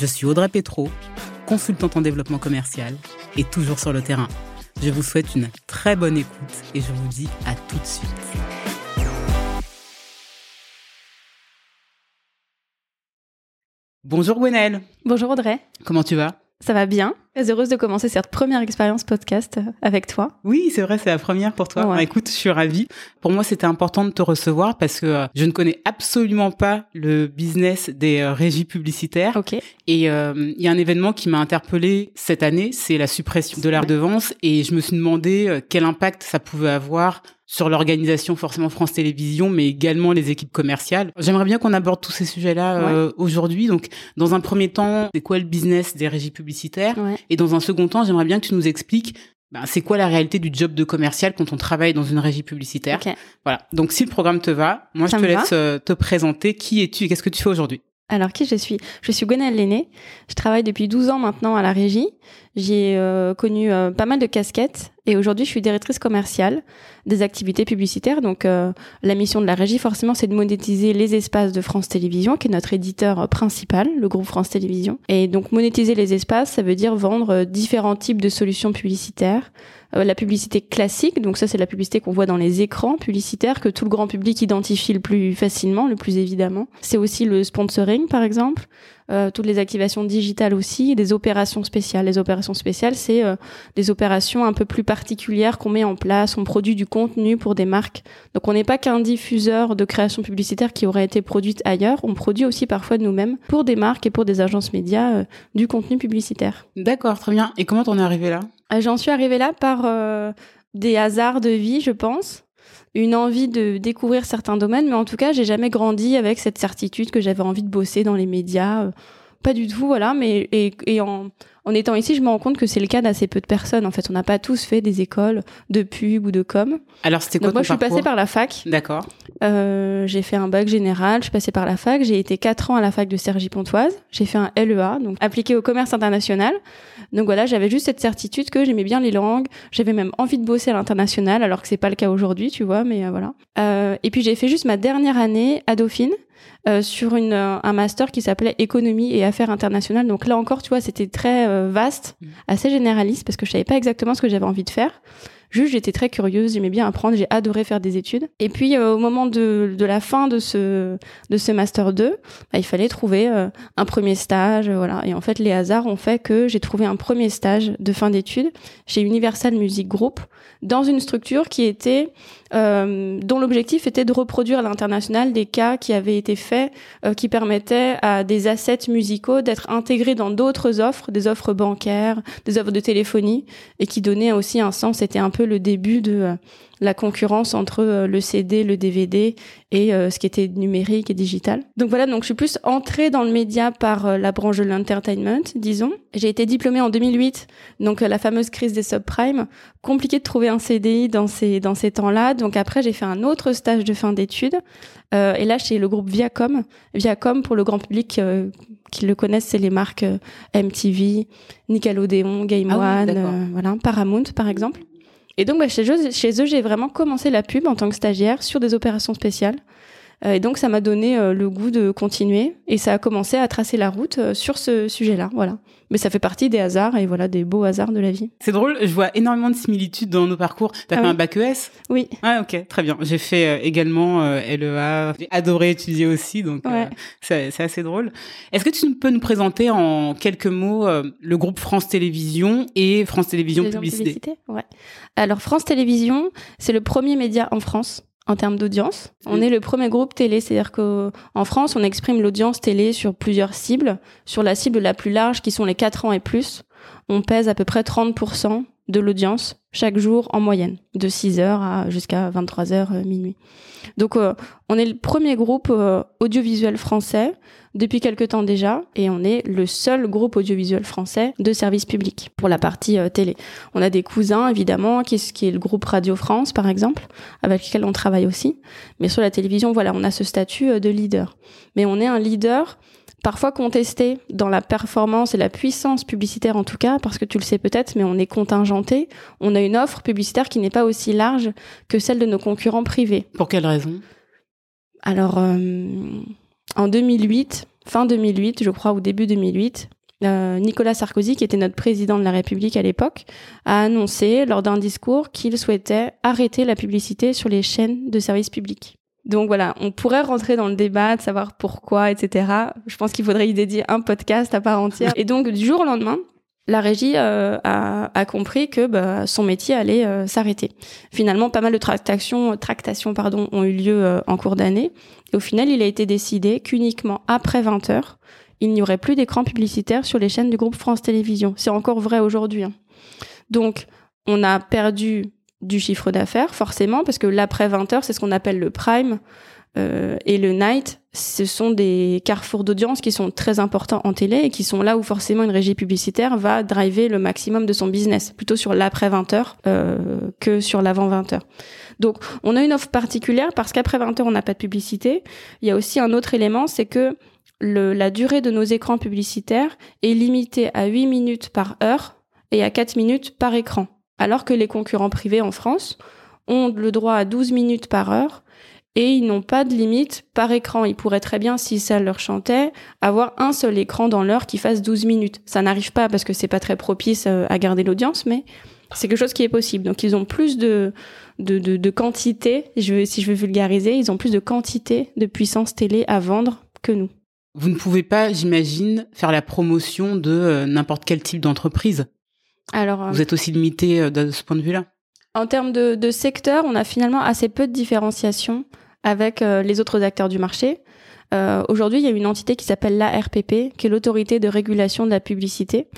Je suis Audrey Petro, consultante en développement commercial et toujours sur le terrain. Je vous souhaite une très bonne écoute et je vous dis à tout de suite. Bonjour Gwenelle. Bonjour Audrey. Comment tu vas? Ça va bien. Très heureuse de commencer cette première expérience podcast avec toi. Oui, c'est vrai, c'est la première pour toi. Ouais. Écoute, je suis ravie. Pour moi, c'était important de te recevoir parce que euh, je ne connais absolument pas le business des euh, régies publicitaires. Ok. Et euh, il y a un événement qui m'a interpellée cette année, c'est la suppression de l'art de vente. Et je me suis demandé euh, quel impact ça pouvait avoir sur l'organisation, forcément France Télévisions, mais également les équipes commerciales. J'aimerais bien qu'on aborde tous ces sujets-là euh, aujourd'hui. Donc, dans un premier temps, c'est quoi le business des régies publicitaires Ouais. Et dans un second temps, j'aimerais bien que tu nous expliques ben, c'est quoi la réalité du job de commercial quand on travaille dans une régie publicitaire. Voilà. Donc, si le programme te va, moi, Ça je te va. laisse euh, te présenter. Qui es-tu et qu'est-ce que tu fais aujourd'hui Alors qui je suis? Je suis Gwenaëlle Lenné. Je travaille depuis 12 ans maintenant à la régie. J'ai euh, connu euh, pas mal de casquettes et aujourd'hui je suis directrice commerciale des activités publicitaires. Donc euh, la mission de la régie forcément c'est de monétiser les espaces de France Télévisions qui est notre éditeur euh, principal, le groupe France Télévisions. Et donc monétiser les espaces ça veut dire vendre différents types de solutions publicitaires. La publicité classique, donc ça c'est la publicité qu'on voit dans les écrans publicitaires que tout le grand public identifie le plus facilement, le plus évidemment. C'est aussi le sponsoring par exemple, euh, toutes les activations digitales aussi, des opérations spéciales. Les opérations spéciales, c'est euh, des opérations un peu plus particulières qu'on met en place. On produit du contenu pour des marques. Donc on n'est pas qu'un diffuseur de création publicitaire qui aurait été produite ailleurs. On produit aussi parfois de nous-mêmes pour des marques et pour des agences médias euh, du contenu publicitaire. D'accord, très bien. Et comment t'en es arrivé là? J'en suis arrivée là par des hasards de vie, je pense. Une envie de découvrir certains domaines, mais en tout cas, j'ai jamais grandi avec cette certitude que j'avais envie de bosser dans les médias. Pas du tout, voilà. Mais et, et en, en étant ici, je me rends compte que c'est le cas d'assez peu de personnes. En fait, on n'a pas tous fait des écoles de pub ou de com. Alors, c'était quoi Donc moi, ton je suis passée par la fac. D'accord. Euh, j'ai fait un bac général, je suis passée par la fac, j'ai été quatre ans à la fac de Cergy-Pontoise, j'ai fait un LEA, donc appliqué au commerce international. Donc voilà, j'avais juste cette certitude que j'aimais bien les langues, j'avais même envie de bosser à l'international, alors que c'est pas le cas aujourd'hui, tu vois, mais euh, voilà. Euh, et puis j'ai fait juste ma dernière année à Dauphine. Euh, sur une, euh, un master qui s'appelait économie et affaires internationales. Donc là encore, tu vois, c'était très euh, vaste, Mhm. assez généraliste parce que je savais pas exactement ce que j'avais envie de faire. Juste, j'étais très curieuse, j'aimais bien apprendre, j'ai adoré faire des études. Et puis, euh, au moment de, de la fin de ce, de ce Master 2, bah, il fallait trouver euh, un premier stage, euh, voilà. Et en fait, les hasards ont fait que j'ai trouvé un premier stage de fin d'études chez Universal Music Group, dans une structure qui était, euh, dont l'objectif était de reproduire à l'international des cas qui avaient été faits, euh, qui permettaient à des assets musicaux d'être intégrés dans d'autres offres, des offres bancaires, des offres de téléphonie, et qui donnaient aussi un sens. C'était un peu le début de euh, la concurrence entre euh, le CD, le DVD et euh, ce qui était numérique et digital. Donc voilà, donc je suis plus entrée dans le média par euh, la branche de l'entertainment, disons. J'ai été diplômée en 2008, donc la fameuse crise des subprimes. Compliqué de trouver un CDI dans ces dans ces temps-là. Donc après, j'ai fait un autre stage de fin d'études. Euh, et là, chez le groupe Viacom. Viacom, pour le grand public euh, qui le connaissent, c'est les marques euh, MTV, Nickelodeon, Game Ah One, euh, voilà, Paramount par exemple. Et donc, bah, chez eux, chez eux, j'ai vraiment commencé la pub en tant que stagiaire sur des opérations spéciales. Euh, et donc, ça m'a donné euh, le goût de continuer. Et ça a commencé à tracer la route euh, sur ce sujet-là. Voilà. Mais ça fait partie des hasards et voilà, des beaux hasards de la vie. C'est drôle, je vois énormément de similitudes dans nos parcours. T'as Ah fait oui un bac ES Oui. Ah ok, très bien. J'ai fait également euh, LEA. J'ai adoré étudier aussi, donc euh, c'est c'est assez drôle. Est-ce que tu peux nous présenter en quelques mots euh, le groupe France Télévisions et France Télévisions Télévision Publicité Ouais. Alors, France Télévisions, c'est le premier média en France en termes d'audience. On Mm. est le premier groupe télé, c'est-à-dire qu'en France, on exprime l'audience télé sur plusieurs cibles. Sur la cible la plus large, qui sont les 4 ans et plus, on pèse à peu près 30% de l'audience chaque jour en moyenne, de 6h à jusqu'à 23h euh, minuit. Donc euh, on est le premier groupe euh, audiovisuel français depuis quelque temps déjà et on est le seul groupe audiovisuel français de service public pour la partie télé. On a des cousins évidemment qui, qui est le groupe Radio France par exemple avec lequel on travaille aussi, mais sur la télévision voilà, on a ce statut de leader. Mais on est un leader parfois contesté dans la performance et la puissance publicitaire en tout cas, parce que tu le sais peut-être, mais on est contingenté. On a une offre publicitaire qui n'est pas aussi large que celle de nos concurrents privés. Pour quelle raison? Alors, euh, en 2008, fin 2008, je crois, ou début 2008, euh, Nicolas Sarkozy, qui était notre président de la République à l'époque, a annoncé lors d'un discours qu'il souhaitait arrêter la publicité sur les chaînes de services publics. Donc voilà, on pourrait rentrer dans le débat de savoir pourquoi, etc. Je pense qu'il faudrait y dédier un podcast à part entière. Et donc du jour au lendemain, la régie euh, a, compris que bah, son métier allait euh, s'arrêter. Finalement, pas mal de tractations, tractations pardon, ont eu lieu euh, en cours d'année. Et au final, il a été décidé qu'uniquement après 20 heures, il n'y aurait plus d'écran publicitaire sur les chaînes du groupe France Télévisions. C'est encore vrai aujourd'hui. Hein. Donc, on a perdu du chiffre d'affaires, forcément, parce que l'après 20 heures, c'est ce qu'on appelle le prime. Euh, et le night, ce sont des carrefours d'audience qui sont très importants en télé et qui sont là où forcément une régie publicitaire va driver le maximum de son business, plutôt sur l'après 20 heures euh, que sur l'avant 20 heures. Donc on a une offre particulière parce qu'après 20 heures, on n'a pas de publicité. Il y a aussi un autre élément, c'est que le, la durée de nos écrans publicitaires est limitée à 8 minutes par heure et à 4 minutes par écran alors que les concurrents privés en France ont le droit à 12 minutes par heure et ils n'ont pas de limite par écran. Ils pourraient très bien, si ça leur chantait, avoir un seul écran dans l'heure qui fasse 12 minutes. Ça n'arrive pas parce que c'est pas très propice euh, à garder l'audience, mais c'est quelque chose qui est possible. Donc ils ont plus de, de, de, quantité, si je veux vulgariser, ils ont plus de quantité de puissance télé à vendre que nous. Vous ne pouvez pas, j'imagine, faire la promotion de euh, n'importe quel type d'entreprise. Alors, vous êtes aussi limité euh, de ce point de vue-là? En termes de, de, secteur, on a finalement assez peu de différenciation avec euh, les autres acteurs du marché. Euh, Aujourd'hui, il y a une entité qui s'appelle l'ARPP, qui est l'autorité de régulation de la publicité.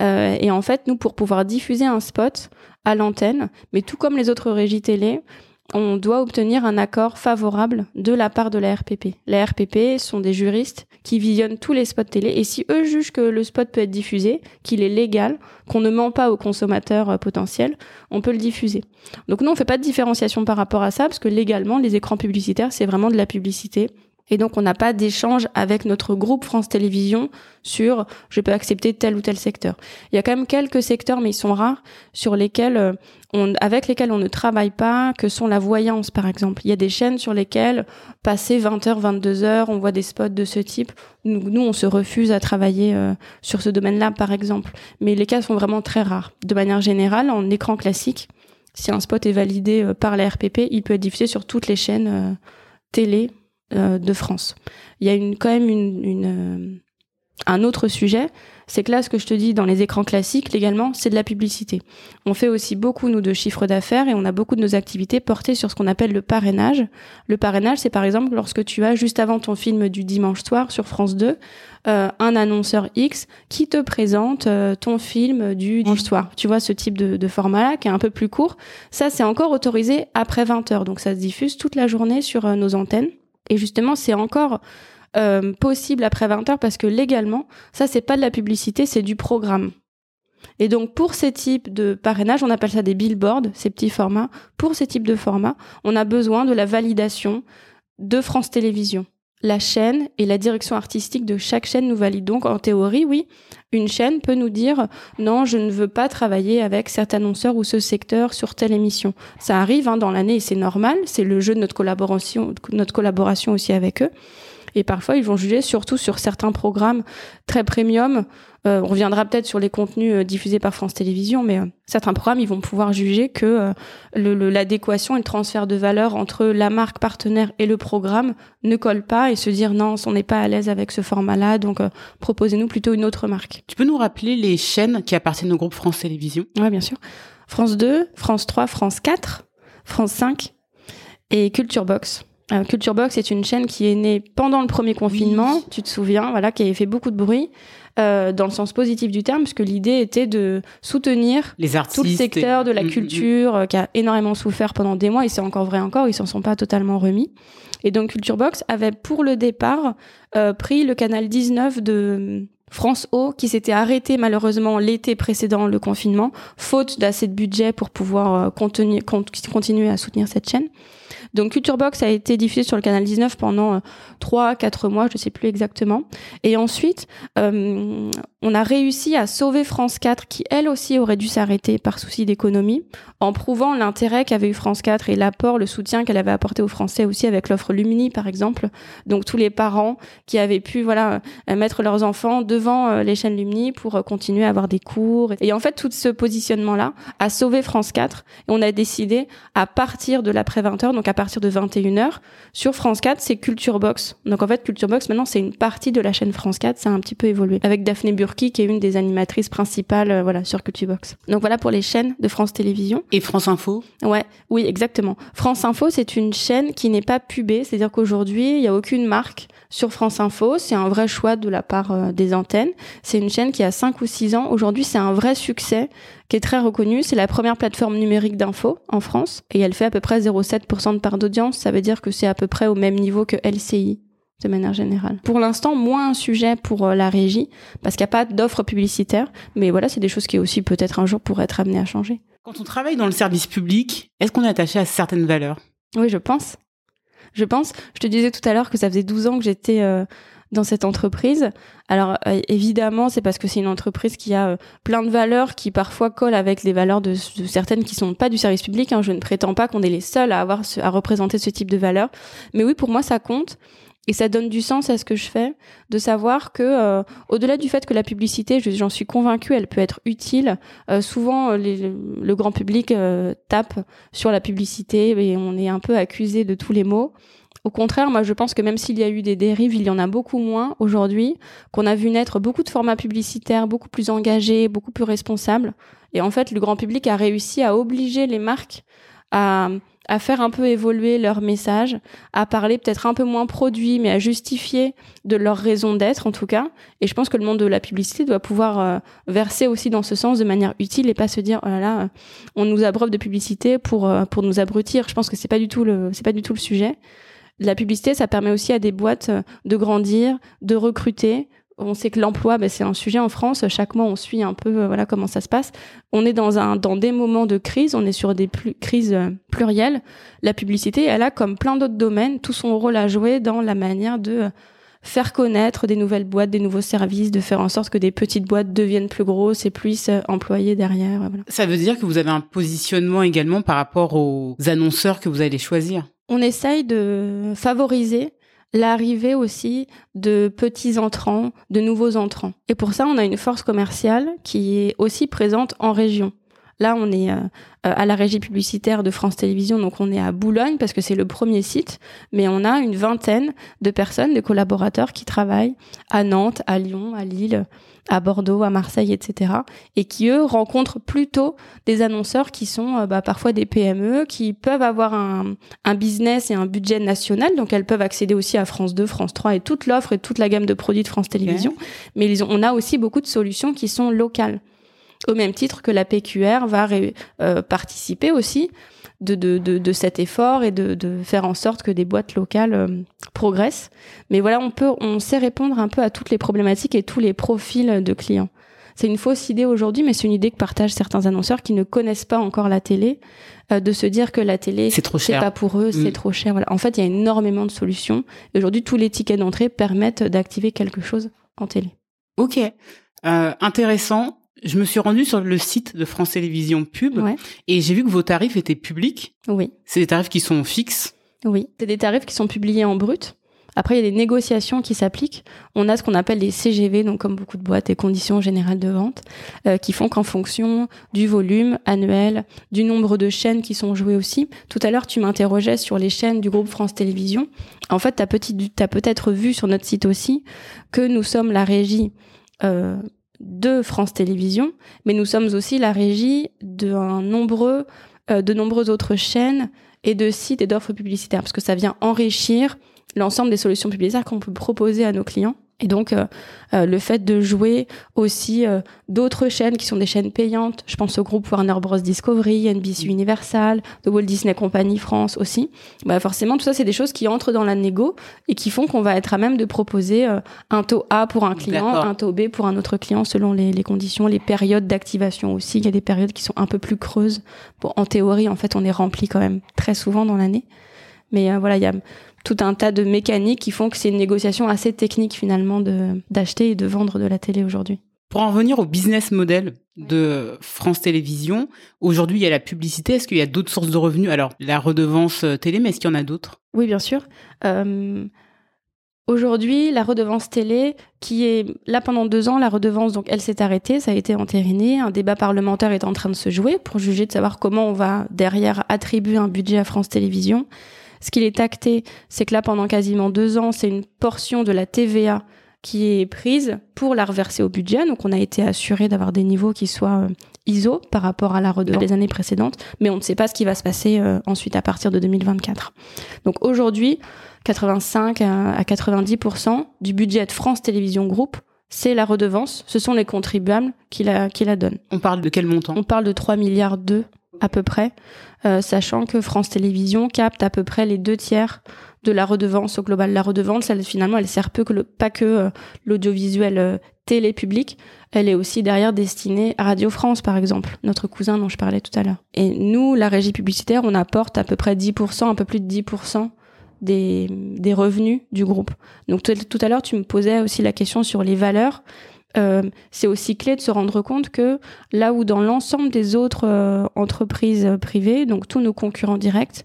Euh, et en fait, nous, pour pouvoir diffuser un spot à l'antenne, mais tout comme les autres régies télé, on doit obtenir un accord favorable de la part de la RPP. Les RPP sont des juristes qui visionnent tous les spots télé et si eux jugent que le spot peut être diffusé, qu'il est légal, qu'on ne ment pas aux consommateurs euh, potentiels, on peut le diffuser. Donc nous on fait pas de différenciation par rapport à ça parce que légalement les écrans publicitaires c'est vraiment de la publicité et donc, on n'a pas d'échange avec notre groupe France Télévisions sur je peux accepter tel ou tel secteur. Il y a quand même quelques secteurs, mais ils sont rares, sur lesquels euh, on, avec lesquels on ne travaille pas, que sont la voyance, par exemple. Il y a des chaînes sur lesquelles, passer 20h, 22h, on voit des spots de ce type. Nous, on se refuse à travailler euh, sur ce domaine-là, par exemple. Mais les cas sont vraiment très rares. De manière générale, en écran classique, si un spot est validé euh, par la RPP, il peut être diffusé sur toutes les chaînes télé de France. Il y a une, quand même une, une euh, un autre sujet, c'est que là, ce que je te dis dans les écrans classiques, légalement, c'est de la publicité. On fait aussi beaucoup, nous, de chiffres d'affaires et on a beaucoup de nos activités portées sur ce qu'on appelle le parrainage. Le parrainage, c'est par exemple lorsque tu as, juste avant ton film du dimanche soir sur France 2, euh, un annonceur X qui te présente ton film du dimanche soir. Tu vois, ce type de, de format-là, qui est un peu plus court. Ça, c'est encore autorisé après 20 heures. Donc, ça se diffuse toute la journée sur nos antennes. Et justement, c'est encore euh, possible après 20 heures parce que légalement, ça, c'est pas de la publicité, c'est du programme. Et donc, pour ces types de parrainage, on appelle ça des billboards, ces petits formats. Pour ces types de formats, on a besoin de la validation de France Télévisions la chaîne et la direction artistique de chaque chaîne nous valide. Donc, en théorie, oui, une chaîne peut nous dire non, je ne veux pas travailler avec cet annonceur ou ce secteur sur telle émission. Ça arrive hein, dans l'année et c'est normal. C'est le jeu de notre collaboration aussi avec eux. Et parfois, ils vont juger, surtout sur certains programmes très premium. Euh, on reviendra peut-être sur les contenus euh, diffusés par France Télévisions, mais euh, certains programmes, ils vont pouvoir juger que l'adéquation et le transfert de valeur entre la marque partenaire et le programme ne colle pas et se dire non, on n'est pas à l'aise avec ce format-là, donc proposez-nous plutôt une autre marque. Tu peux nous rappeler les chaînes qui appartiennent au groupe France Télévisions? Oui, bien sûr. France 2, France 3, France 4, France 5 et Culture Box Euh, Culture Box est une chaîne qui est née pendant le premier confinement, tu te souviens, voilà, qui avait fait beaucoup de bruit. Euh, dans le sens positif du terme, puisque l'idée était de soutenir les artistes tout le secteur de la Mm, mm, culture euh, qui a énormément souffert pendant des mois, et c'est encore vrai encore, ils s'en sont pas totalement remis. Et donc Culture Box avait pour le départ euh, pris le canal 19 de France O qui s'était arrêté malheureusement l'été précédent le confinement, faute d'assez de budget pour pouvoir euh, contenir- con- continuer à soutenir cette chaîne. Donc Culture Box a été diffusé sur le canal 19 pendant euh, 3 4 mois, je sais plus exactement. Et ensuite, euh, on a réussi à sauver France 4 qui elle aussi aurait dû s'arrêter par souci d'économie en prouvant l'intérêt qu'avait eu France 4 et l'apport, le soutien qu'elle avait apporté aux Français aussi avec l'offre Lumini par exemple. Donc tous les parents qui avaient pu voilà euh, mettre leurs enfants devant les chaînes Lumini pour continuer à avoir des cours. Et en fait, tout ce positionnement-là a sauvé France 4 et on a décidé à partir de l'après 20h, donc à partir de 21h, sur France 4, c'est Culture Box. Donc en fait, Culture Box, maintenant, c'est une partie de la chaîne France 4, ça a un petit peu évolué. Avec Daphné Burki, qui est une des animatrices principales euh, voilà, sur Culture Box. Donc voilà pour les chaînes de France Télévisions. Et France Info? Ouais, oui, exactement. France Info, c'est une chaîne qui n'est pas pubée, c'est-à-dire qu'aujourd'hui, il n'y a aucune marque sur France Info. C'est un vrai choix de la part euh, des antennes. C'est une chaîne qui a 5 ou 6 ans. Aujourd'hui, c'est un vrai succès qui est très reconnu. C'est la première plateforme numérique d'info en France et elle fait à peu près 0,7% de part d'audience. Ça veut dire que c'est à peu près au même niveau que LCI de manière générale. Pour l'instant, moins un sujet pour euh, la régie parce qu'il n'y a pas d'offre publicitaire. Mais voilà, c'est des choses qui aussi peut-être un jour pourraient être amenées à changer. Quand on travaille dans le service public, est-ce qu'on est attaché à certaines valeurs? Oui, je pense. Je pense. Je te disais tout à l'heure que ça faisait 12 ans que j'étais euh, dans cette entreprise. Alors euh, évidemment, c'est parce que c'est une entreprise qui a euh, plein de valeurs qui parfois collent avec les valeurs de, certaines qui sont pas du service public. Hein. Je ne prétends pas qu'on est les seuls à avoir à représenter ce type de valeurs, mais oui, pour moi, ça compte. Et ça donne du sens à ce que je fais, de savoir que, euh, au-delà du fait que la publicité, je- j'en suis convaincue, elle peut être utile. souvent, le grand public tape sur la publicité et on est un peu accusé de tous les maux. Au contraire, moi, je pense que même s'il y a eu des dérives, il y en a beaucoup moins aujourd'hui, qu'on a vu naître beaucoup de formats publicitaires, beaucoup plus engagés, beaucoup plus responsables. Et en fait, le grand public a réussi à obliger les marques à, faire un peu évoluer leur message, à parler peut-être un peu moins produit, mais à justifier de leur raison d'être, en tout cas. Et je pense que le monde de la publicité doit pouvoir euh, verser aussi dans ce sens de manière utile et pas se dire, oh là là, on nous abreuve de publicité pour, euh, pour nous abrutir. Je pense que c'est pas du tout le, c'est pas du tout le sujet. La publicité, ça permet aussi à des boîtes euh, de grandir, de recruter. On sait que l'emploi, ben, c'est un sujet en France. Chaque mois, on suit un peu euh, voilà comment ça se passe. On est dans un dans des moments de crise. On est sur des crises euh, plurielles. La publicité, elle a comme plein d'autres domaines tout son rôle à jouer dans la manière de faire connaître des nouvelles boîtes, des nouveaux services, de faire en sorte que des petites boîtes deviennent plus grosses et puissent employer derrière. Ça veut dire que vous avez un positionnement également par rapport aux annonceurs que vous allez choisir? On essaye de favoriser l'arrivée aussi de petits entrants, de nouveaux entrants. Et pour ça, on a une force commerciale qui est aussi présente en région. Là, on est euh, à la régie publicitaire de France Télévisions, donc on est à Boulogne parce que c'est le premier site, mais on a une vingtaine de personnes, de collaborateurs qui travaillent à Nantes, à Lyon, à Lille, à Bordeaux, à Marseille, etc. Et qui, eux, rencontrent plutôt des annonceurs qui sont euh, bah, parfois des PME, qui peuvent avoir un, un business et un budget national, donc elles peuvent accéder aussi à France 2, France 3 et toute l'offre et toute la gamme de produits de France Télévisions. Mais ils ont, on a aussi beaucoup de solutions qui sont locales. Au même titre que la PQR va ré- euh, participer aussi de, de, de, de cet effort et de, de faire en sorte que des boîtes locales euh, progressent. Mais voilà, on peut, on sait répondre un peu à toutes les problématiques et tous les profils de clients. C'est une fausse idée aujourd'hui, mais c'est une idée que partagent certains annonceurs qui ne connaissent pas encore la télé, euh, de se dire que la télé C'est trop c'est cher. pas pour eux, c'est Mm. trop cher. Voilà. En fait, il y a énormément de solutions. Aujourd'hui, tous les tickets d'entrée permettent d'activer quelque chose en télé. Ok, Euh, intéressant. Je me suis rendue sur le site de France Télévisions Pub Ouais. et j'ai vu que vos tarifs étaient publics. Oui. C'est des tarifs qui sont fixes. Oui, c'est des tarifs qui sont publiés en brut. Après, il y a des négociations qui s'appliquent. On a ce qu'on appelle les CGV, donc comme beaucoup de boîtes, les conditions générales de vente, euh, qui font qu'en fonction du volume annuel, du nombre de chaînes qui sont jouées aussi. Tout à l'heure, tu m'interrogeais sur les chaînes du groupe France Télévisions. En fait, tu as, peut-être vu sur notre site aussi que nous sommes la régie euh, de France Télévisions, mais nous sommes aussi la régie de nombreux, euh, de nombreuses autres chaînes et de sites et d'offres publicitaires parce que ça vient enrichir l'ensemble des solutions publicitaires qu'on peut proposer à nos clients. Et donc, euh, euh, le fait de jouer aussi euh, d'autres chaînes qui sont des chaînes payantes, je pense au groupe Warner Bros. Discovery, NBC. Universal, The Walt Disney Company France aussi, bah forcément, tout ça, c'est des choses qui entrent dans la négo et qui font qu'on va être à même de proposer un taux A pour un client, un taux B pour un autre client selon les, les conditions, les périodes d'activation aussi. Il y a des périodes qui sont un peu plus creuses. Bon, en théorie, en fait, on est rempli quand même très souvent dans l'année. Mais voilà, il y a tout un tas de mécaniques qui font que c'est une négociation assez technique finalement d'acheter et de vendre de la télé aujourd'hui. Pour en revenir au business model de France Télévisions, aujourd'hui il y a la publicité. Est-ce qu'il y a d'autres sources de revenus? Alors la redevance euh, télé, mais est-ce qu'il y en a d'autres? Oui, bien sûr. Euh, aujourd'hui, la redevance télé, qui est là pendant deux ans, la redevance, donc elle s'est arrêtée, ça a été entériné. Un débat parlementaire est en train de se jouer pour juger de savoir comment on va derrière attribuer un budget à France Télévisions. Ce qu'il est acté, c'est que là, pendant quasiment deux ans, c'est une portion de la TVA qui est prise pour la reverser au budget. Donc, on a été assuré d'avoir des niveaux qui soient euh, ISO par rapport à la redevance des années précédentes, mais on ne sait pas ce qui va se passer euh, ensuite à partir de 2024. Donc, aujourd'hui, 85 à 90% du budget de France Télévisions Group c'est la redevance, ce sont les contribuables qui la, qui la donnent. On parle de quel montant? On parle de 3 milliards d'euros à peu près, euh, sachant que France Télévisions capte à peu près les deux tiers de la redevance au global. La redevance, elle, finalement, elle sert peu que le, pas que euh, l'audiovisuel euh, télé public, elle est aussi derrière destinée à Radio France, par exemple, notre cousin dont je parlais tout à l'heure. Et nous, la régie publicitaire, on apporte à peu près 10%, un peu plus de 10% des, des revenus du groupe. Donc tout à l'heure, tu me posais aussi la question sur les valeurs. Euh, c'est aussi clé de se rendre compte que là où dans l'ensemble des autres euh, entreprises privées, donc tous nos concurrents directs,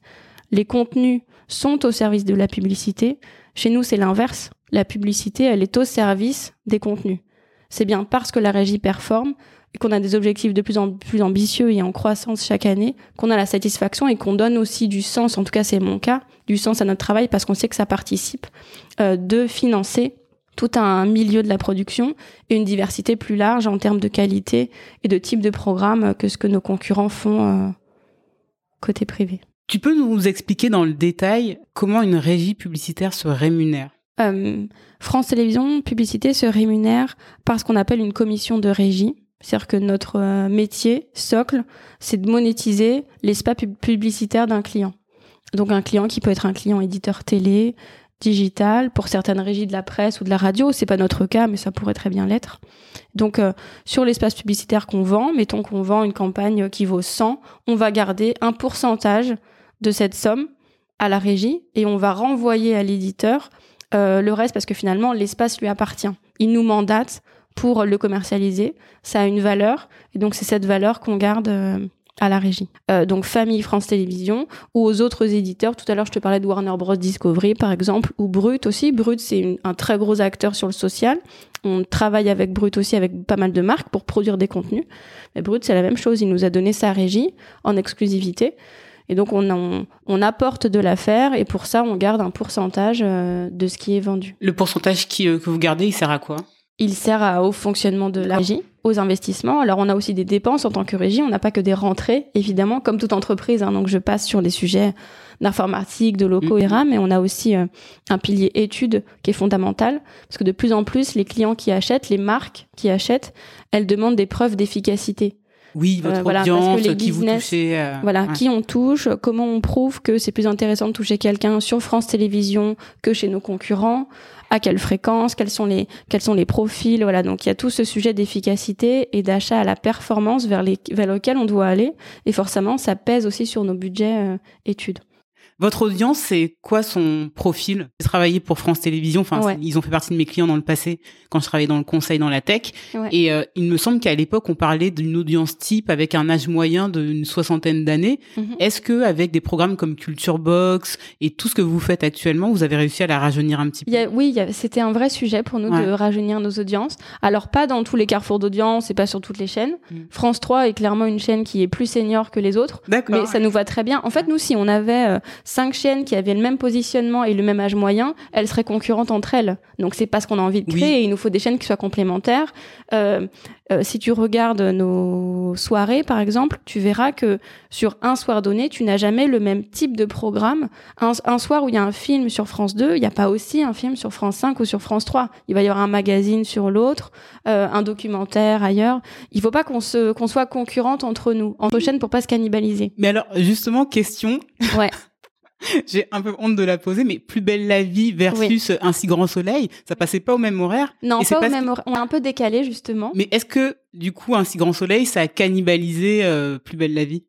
les contenus sont au service de la publicité, chez nous c'est l'inverse. La publicité, elle est au service des contenus. C'est bien parce que la régie performe qu'on a des objectifs de plus en plus ambitieux et en croissance chaque année, qu'on a la satisfaction et qu'on donne aussi du sens, en tout cas c'est mon cas, du sens à notre travail parce qu'on sait que ça participe euh, de financer tout un milieu de la production et une diversité plus large en termes de qualité et de type de programme que ce que nos concurrents font euh, côté privé. Tu peux nous expliquer dans le détail comment une régie publicitaire se rémunère? Euh, France Télévisions Publicité se rémunère par ce qu'on appelle une commission de régie. C'est-à-dire que notre euh, métier, socle, c'est de monétiser l'espace publicitaire d'un client. Donc un client qui peut être un client éditeur télé, digital pour certaines régies de la presse ou de la radio. C'est pas notre cas, mais ça pourrait très bien l'être. Donc, euh, sur l'espace publicitaire qu'on vend, mettons qu'on vend une campagne qui vaut 100, on va garder un pourcentage de cette somme à la régie et on va renvoyer à l'éditeur euh, le reste parce que finalement l'espace lui appartient. Il nous mandate pour le commercialiser. Ça a une valeur et donc c'est cette valeur qu'on garde euh, à la régie. Euh, donc Famille France Télévisions ou aux autres éditeurs. Tout à l'heure, je te parlais de Warner Bros Discovery, par exemple, ou Brut aussi. Brut, c'est un très gros acteur sur le social. On travaille avec Brut aussi, avec pas mal de marques pour produire des contenus. Mais Brut, c'est la même chose. Il nous a donné sa régie en exclusivité. Et donc, on, on, apporte de l'affaire et pour ça, on garde un pourcentage euh, de ce qui est vendu. Le pourcentage qui, euh, que vous gardez, il sert à quoi? Il sert à, au fonctionnement de la régie, aux investissements. Alors on a aussi des dépenses en tant que régie, on n'a pas que des rentrées, évidemment, comme toute entreprise. Hein, donc je passe sur les sujets d'informatique, de locaux, etc. Mais on a aussi euh, un pilier études qui est fondamental, parce que de plus en plus, les clients qui achètent, les marques qui achètent, elles demandent des preuves d'efficacité. Oui, votre euh, voilà, audience, les qui vous touchez. Euh, voilà, qui on touche, comment on prouve que c'est plus intéressant de toucher quelqu'un sur France Télévisions que chez nos concurrents, à quelle fréquence, quels sont les quels sont les profils, voilà. Donc il y a tout ce sujet d'efficacité et d'achat à la performance vers les vers lequel on doit aller et forcément ça pèse aussi sur nos budgets euh, études. Votre audience, c'est quoi son profil? J'ai travaillé pour France Télévisions, enfin ils ont fait partie de mes clients dans le passé quand je travaillais dans le conseil dans la tech. Et euh, il me semble qu'à l'époque on parlait d'une audience type avec un âge moyen d'une soixantaine d'années. Mhm. Est-ce que avec des programmes comme Culture Box et tout ce que vous faites actuellement, vous avez réussi à la rajeunir un petit peu? Oui, c'était un vrai sujet pour nous de rajeunir nos audiences. Alors pas dans tous les carrefours d'audience et pas sur toutes les chaînes. Mm. France 3 est clairement une chaîne qui est plus senior que les autres, mais ça nous va très bien. En fait, nous si on avait euh, cinq chaînes qui avaient le même positionnement et le même âge moyen, elles seraient concurrentes entre elles. Donc c'est pas ce qu'on a envie de créer. Et il nous faut des chaînes qui soient complémentaires. Euh, euh, si tu regardes nos soirées, par exemple, tu verras que sur un soir donné, tu n'as jamais le même type de programme. Un, un soir où il y a un film sur France 2, il n'y a pas aussi un film sur France 5 ou sur France 3. Il va y avoir un magazine sur l'autre, euh, un documentaire ailleurs. Il faut pas qu'on se qu'on soit concurrente entre nous, entre chaînes pour pas se cannibaliser. Mais alors, justement, question. Ouais. J'ai un peu honte de la poser, mais Plus belle la vie versus Un si grand soleil, ça passait pas au même horaire Non, Et pas au même horaire. On a un peu décalé justement. Mais est-ce que, du coup, Un si grand soleil, ça a cannibalisé euh, Plus belle la vie?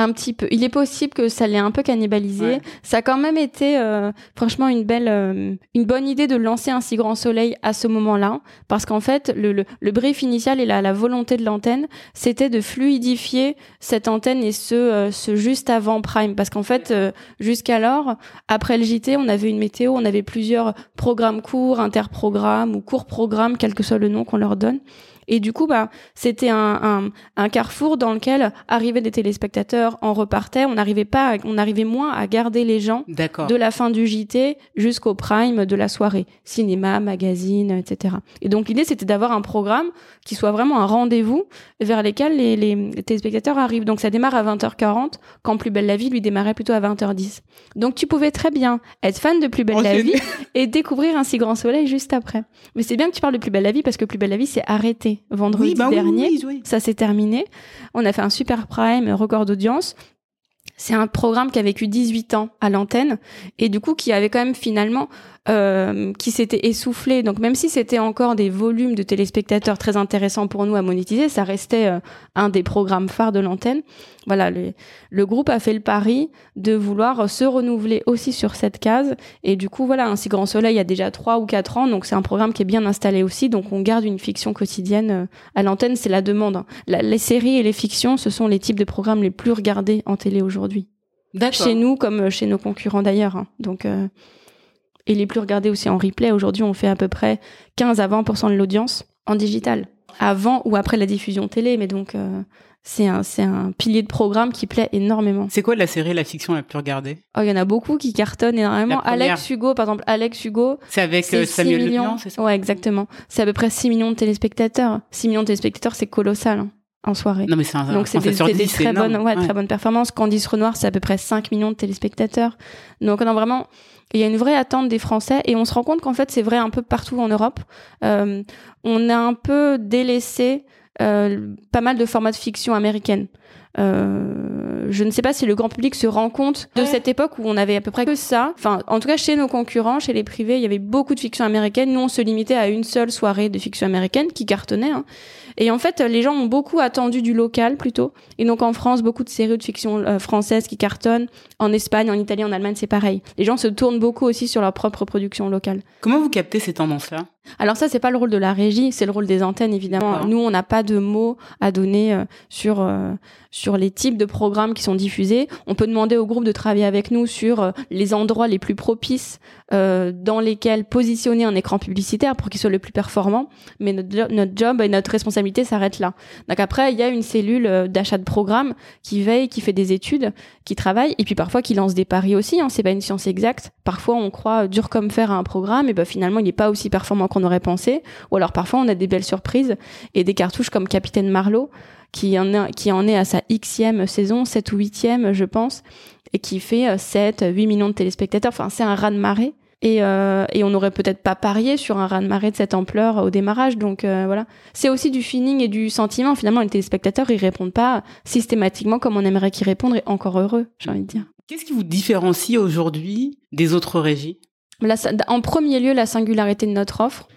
Un petit peu. Il est possible que ça l'ait un peu cannibalisé. Ouais. Ça a quand même été, euh, franchement, une belle, euh, une bonne idée de lancer un si grand soleil à ce moment-là, parce qu'en fait, le, le, le brief initial et la, la volonté de l'antenne, c'était de fluidifier cette antenne et ce, euh, ce juste avant Prime, parce qu'en fait, euh, jusqu'alors, après le JT, on avait une météo, on avait plusieurs programmes courts, interprogrammes ou courts programmes, quel que soit le nom qu'on leur donne. Et du coup, bah, c'était un, un, un carrefour dans lequel arrivaient des téléspectateurs, en repartaient. On n'arrivait pas, à- on arrivait moins à garder les gens de la fin du JT jusqu'au prime de la soirée, cinéma, magazine, etc. Et donc l'idée c'était d'avoir un programme qui soit vraiment un rendez-vous vers lesquels les, les, téléspectateurs arrivent. Donc ça démarre à 20h40, quand Plus belle la vie lui démarrait plutôt à 20h10. Donc tu pouvais très bien être fan de Plus belle la vie et découvrir un si grand soleil juste après. Mais c'est bien que tu parles de Plus belle la vie parce que Plus belle la vie s'est arrêté vendredi oui, bah dernier. oui, oui. Ça s'est terminé. On a fait un super prime, record d'audience. C'est un programme qui a vécu 18 ans à l'antenne et du coup qui avait quand même finalement euh, qui s'était essoufflé. Donc même si c'était encore des volumes de téléspectateurs très intéressants pour nous à monétiser, ça restait euh, un des programmes phares de l'antenne. Voilà, le, le groupe a fait le pari de vouloir se renouveler aussi sur cette case et du coup voilà, un si grand soleil il y a déjà trois ou quatre ans, donc c'est un programme qui est bien installé aussi. Donc on garde une fiction quotidienne euh, à l'antenne, c'est la demande. hein. La- les séries et les fictions, ce sont les types de programmes les plus regardés en télé aujourd'hui. Chez nous comme chez nos concurrents d'ailleurs. hein. Donc euh, et les plus regardés aussi en replay. Aujourd'hui, on fait à peu près 15 à 20% de l'audience en digital, avant ou après la diffusion télé. Mais donc euh, c'est un un pilier de programme qui plaît énormément. C'est quoi la série, la fiction la plus regardée? Oh, il y en a beaucoup qui cartonnent énormément. Alex Hugo, par exemple, Alex Hugo, C'est avec euh, 6 Samuel millions. C'est ça? Ouais, exactement. C'est à peu près 6 millions de téléspectateurs. 6 millions de téléspectateurs, c'est colossal hein, en soirée. Non, mais c'est un Donc c'est Français des, sur c'est des 10, c'est très bonnes, ouais, Ouais. très bonnes performances. Candice Renoir, c'est à peu près 5 millions de téléspectateurs. Donc non, vraiment, il y a une vraie attente des Français et on se rend compte qu'en fait c'est vrai un peu partout en Europe. Euh, on a un peu délaissé euh, pas mal de formats de fiction américaine. Euh, je ne sais pas si le grand public se rend compte de Ouais. cette époque où on avait à peu près que ça. Enfin, en tout cas, chez nos concurrents, chez les privés, il y avait beaucoup de fiction américaine. Nous, on se limitait à une seule soirée de fiction américaine qui cartonnait. hein. Et en fait, les gens ont beaucoup attendu du local plutôt. Et donc en France, beaucoup de séries de fiction euh, françaises qui cartonnent. En Espagne, en Italie, en Allemagne, c'est pareil. Les gens se tournent beaucoup aussi sur leur propre production locale. Comment vous captez ces tendances-là? Alors ça, c'est pas le rôle de la régie, c'est le rôle des antennes évidemment. Nous, on n'a pas de mots à donner euh, sur euh, sur les types de programmes qui sont diffusés. On peut demander au groupe de travailler avec nous sur euh, les endroits les plus propices dans lesquels positionner un écran publicitaire pour qu'il soit le plus performant. Mais notre, jo- notre job et notre responsabilité s'arrête là. Donc après, il y a une cellule d'achat de programmes qui veille, qui fait des études, qui travaille, et puis parfois qui lance des paris aussi. Hein, c'est pas une science exacte. Parfois, on croit euh, dur comme fer à un programme, et ben finalement, il n'est pas aussi performant qu'on aurait pensé. Ou alors parfois, on a des belles surprises et des cartouches comme Capitaine Marlowe, qui en, est, qui en est à sa xème saison, 7 ou 8e, je pense, et qui fait euh, 7, 8 millions de téléspectateurs. Enfin, c'est un raz-de-marée. Et, euh, et on n'aurait peut-être pas parié sur un raz-de-marée de cette ampleur au démarrage. Donc euh, voilà. C'est aussi du feeling et du sentiment. Finalement, les téléspectateurs, ils répondent pas systématiquement comme on aimerait qu'ils répondent, et encore heureux, j'ai envie de dire. Qu'est-ce qui vous différencie aujourd'hui des autres régies? La- en premier lieu, la singularité de notre offre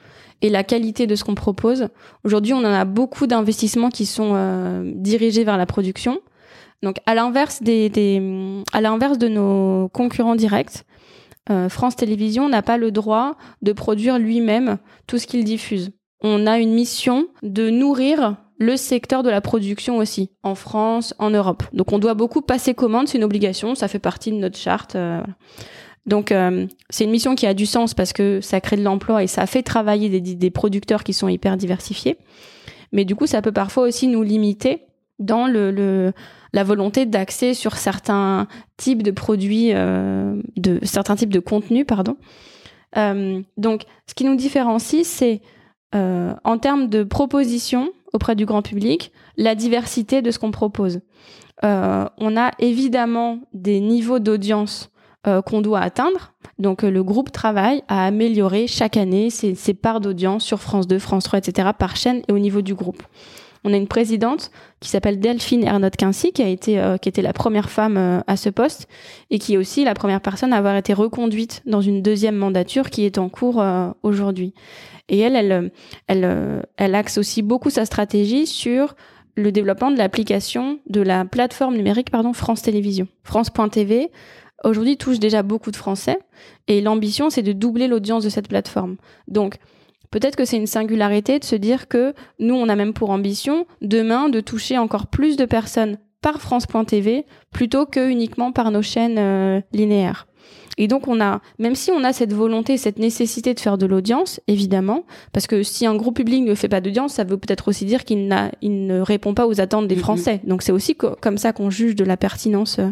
et la qualité de ce qu'on propose. Aujourd'hui, on en a beaucoup d'investissements qui sont euh, dirigés vers la production. Donc, à l'inverse des, des- à l'inverse de nos concurrents directs, euh, France Télévisions n'a pas le droit de produire lui-même tout ce qu'il diffuse. On a une mission de nourrir le secteur de la production aussi, en France, en Europe. Donc on doit beaucoup passer commande, c'est une obligation, ça fait partie de notre charte. euh, voilà. Donc euh, c'est une mission qui a du sens parce que ça crée de l'emploi et ça fait travailler des, des producteurs qui sont hyper diversifiés. Mais du coup, ça peut parfois aussi nous limiter dans la volonté d'accès sur certains types de produits, euh, de certains types de contenus, pardon. Euh, donc, ce qui nous différencie, c'est euh, en termes de propositions auprès du grand public, la diversité de ce qu'on propose. on a évidemment des niveaux d'audience qu'on doit atteindre. Donc, le groupe travaille à améliorer chaque année ses parts d'audience sur France 2, France 3, etc., par chaîne et au niveau du groupe. On a une présidente qui s'appelle Delphine Ernotte Quincy, qui a été, euh, était la première femme euh, à ce poste et qui est aussi la première personne à avoir été reconduite dans une deuxième mandature qui est en cours euh, aujourd'hui. Et elle, elle, elle, elle axe aussi beaucoup sa stratégie sur le développement de l'application de la plateforme numérique pardon France Télévisions. France.tv aujourd'hui touche déjà beaucoup de Français et l'ambition c'est de doubler l'audience de cette plateforme. Donc Peut-être que c'est une singularité de se dire que nous, on a même pour ambition demain de toucher encore plus de personnes par France.tv plutôt que uniquement par nos chaînes euh, linéaires. Et donc on a, même si on a cette volonté, cette nécessité de faire de l'audience, évidemment, parce que si un groupe public ne fait pas d'audience, ça veut peut-être aussi dire qu'il n'a, il ne répond pas aux attentes des Français. Donc c'est aussi comme ça qu'on juge de la pertinence euh,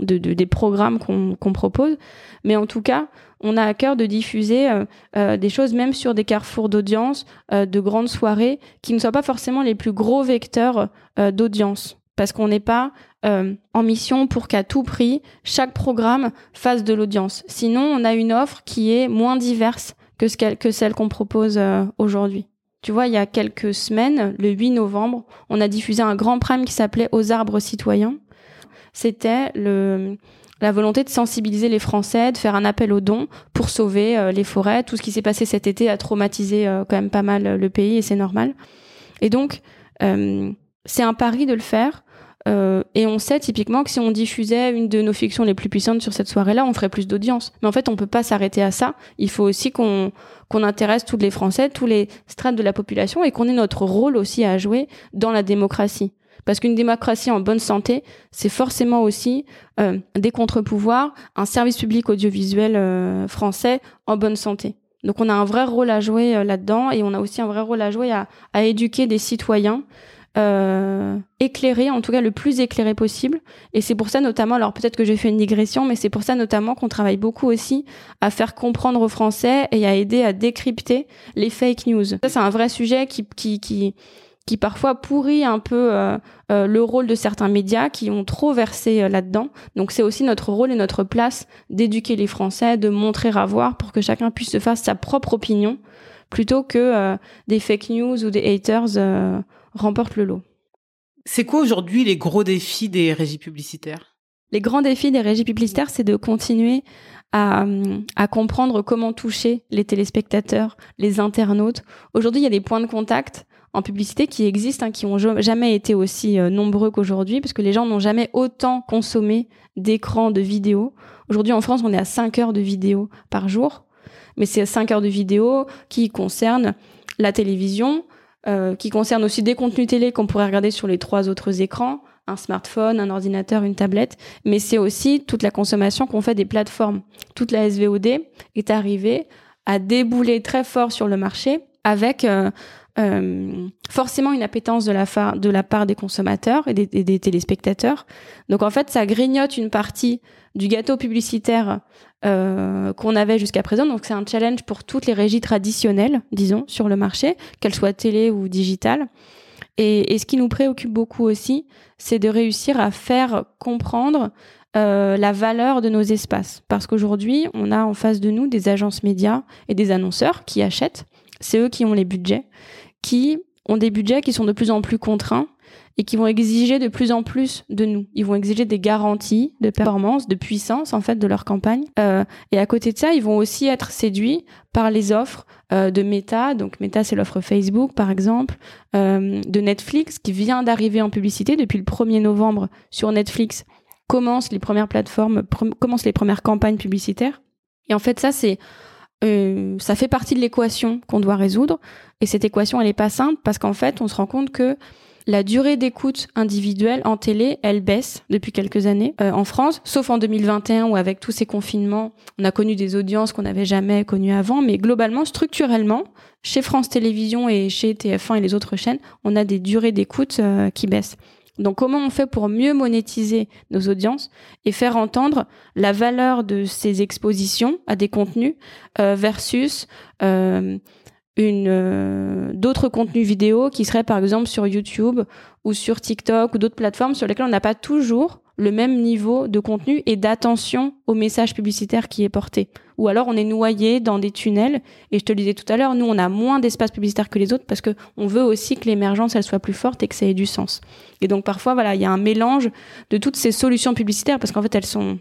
de, des programmes qu'on propose. Mais en tout cas, on a à cœur de diffuser euh, euh, des choses même sur des carrefours d'audience, euh, de grandes soirées, qui ne soient pas forcément les plus gros vecteurs d'audience. Parce qu'on n'est pas en mission pour qu'à tout prix, chaque programme fasse de l'audience. Sinon, on a une offre qui est moins diverse que, ce que celle qu'on propose aujourd'hui. Tu vois, il y a quelques semaines, le 8 novembre, on a diffusé un grand prime qui s'appelait Aux arbres citoyens. C'était le, la volonté de sensibiliser les Français, de faire un appel aux dons pour sauver euh, les forêts. Tout ce qui s'est passé cet été a traumatisé euh, quand même pas mal euh, le pays et c'est normal. Et donc, c'est un pari de le faire. et on sait typiquement que si on diffusait une de nos fictions les plus puissantes sur cette soirée-là, on ferait plus d'audience. Mais en fait, on peut pas s'arrêter à ça. Il faut aussi qu'on qu'on intéresse tous les Français, tous les strates de la population et qu'on ait notre rôle aussi à jouer dans la démocratie. Parce qu'une démocratie en bonne santé, c'est forcément aussi euh, des contre-pouvoirs, un service public audiovisuel euh, français en bonne santé. Donc on a un vrai rôle à jouer euh, là-dedans et on a aussi un vrai rôle à jouer à, à éduquer des citoyens euh, éclairés, en tout cas le plus éclairé possible. Et c'est pour ça notamment, alors peut-être que j'ai fait une digression, mais c'est pour ça notamment qu'on travaille beaucoup aussi à faire comprendre aux Français et à aider à décrypter les fake news. Ça c'est un vrai sujet qui, qui, qui qui parfois pourrit un peu euh, euh, le rôle de certains médias qui ont trop versé euh, là-dedans. Donc c'est aussi notre rôle et notre place d'éduquer les Français, de montrer à voir pour que chacun puisse se faire sa propre opinion plutôt que des fake news ou des haters remportent le lot. C'est quoi aujourd'hui les gros défis des régies publicitaires? Les grands défis des régies publicitaires, c'est de continuer à, à, comprendre comment toucher les téléspectateurs, les internautes. Aujourd'hui, il y a des points de contact en publicité qui existent, hein, qui ont jamais été aussi euh, nombreux qu'aujourd'hui, parce que les gens n'ont jamais autant consommé d'écrans, de vidéos. Aujourd'hui, en France, on est à 5 heures de vidéos par jour, mais c'est 5 heures de vidéos qui concernent la télévision, euh, qui concernent aussi des contenus télé qu'on pourrait regarder sur les trois autres écrans, un smartphone, un ordinateur, une tablette, mais c'est aussi toute la consommation qu'on fait des plateformes. Toute la SVOD est arrivée à débouler très fort sur le marché avec euh, euh, forcément une appétence de la, part des consommateurs et des, téléspectateurs. Donc en fait, ça grignote une partie du gâteau publicitaire euh, qu'on avait jusqu'à présent. Donc c'est un challenge pour toutes les régies traditionnelles, disons, sur le marché, qu'elles soient télé ou digitales. Et, ce qui nous préoccupe beaucoup aussi, c'est de réussir à faire comprendre euh, la valeur de nos espaces. Parce qu'aujourd'hui, on a en face de nous des agences médias et des annonceurs qui achètent. C'est eux qui ont les budgets qui ont des budgets qui sont de plus en plus contraints et qui vont exiger de plus en plus de nous. Ils vont exiger des garanties de performance, de puissance en fait de leur campagne. Euh, et à côté de ça, ils vont aussi être séduits par les offres euh, de Meta. Donc Meta, c'est l'offre Facebook par exemple, euh, de Netflix qui vient d'arriver en publicité depuis le 1er novembre sur Netflix. Commencent les premières plateformes, commencent les premières campagnes publicitaires. Et en fait, ça c'est euh, ça fait partie de l'équation qu'on doit résoudre. Et cette équation, elle est pas simple parce qu'en fait, on se rend compte que la durée d'écoute individuelle en télé, elle baisse depuis quelques années euh, en France, sauf en 2021 où avec tous ces confinements, on a connu des audiences qu'on n'avait jamais connues avant. Mais globalement, structurellement, chez France Télévisions et chez TF1 et les autres chaînes, on a des durées d'écoute euh, qui baissent. Donc comment on fait pour mieux monétiser nos audiences et faire entendre la valeur de ces expositions à des contenus euh, versus euh, euh, d'autres contenus vidéo qui seraient par exemple sur YouTube ou sur TikTok ou d'autres plateformes sur lesquelles on n'a pas toujours le même niveau de contenu et d'attention au message publicitaire qui est porté. Ou alors on est noyé dans des tunnels. Et je te le disais tout à l'heure, nous on a moins d'espace publicitaire que les autres parce que on veut aussi que l'émergence elle soit plus forte et que ça ait du sens. Et donc parfois voilà, il y a un mélange de toutes ces solutions publicitaires parce qu'en fait elles sont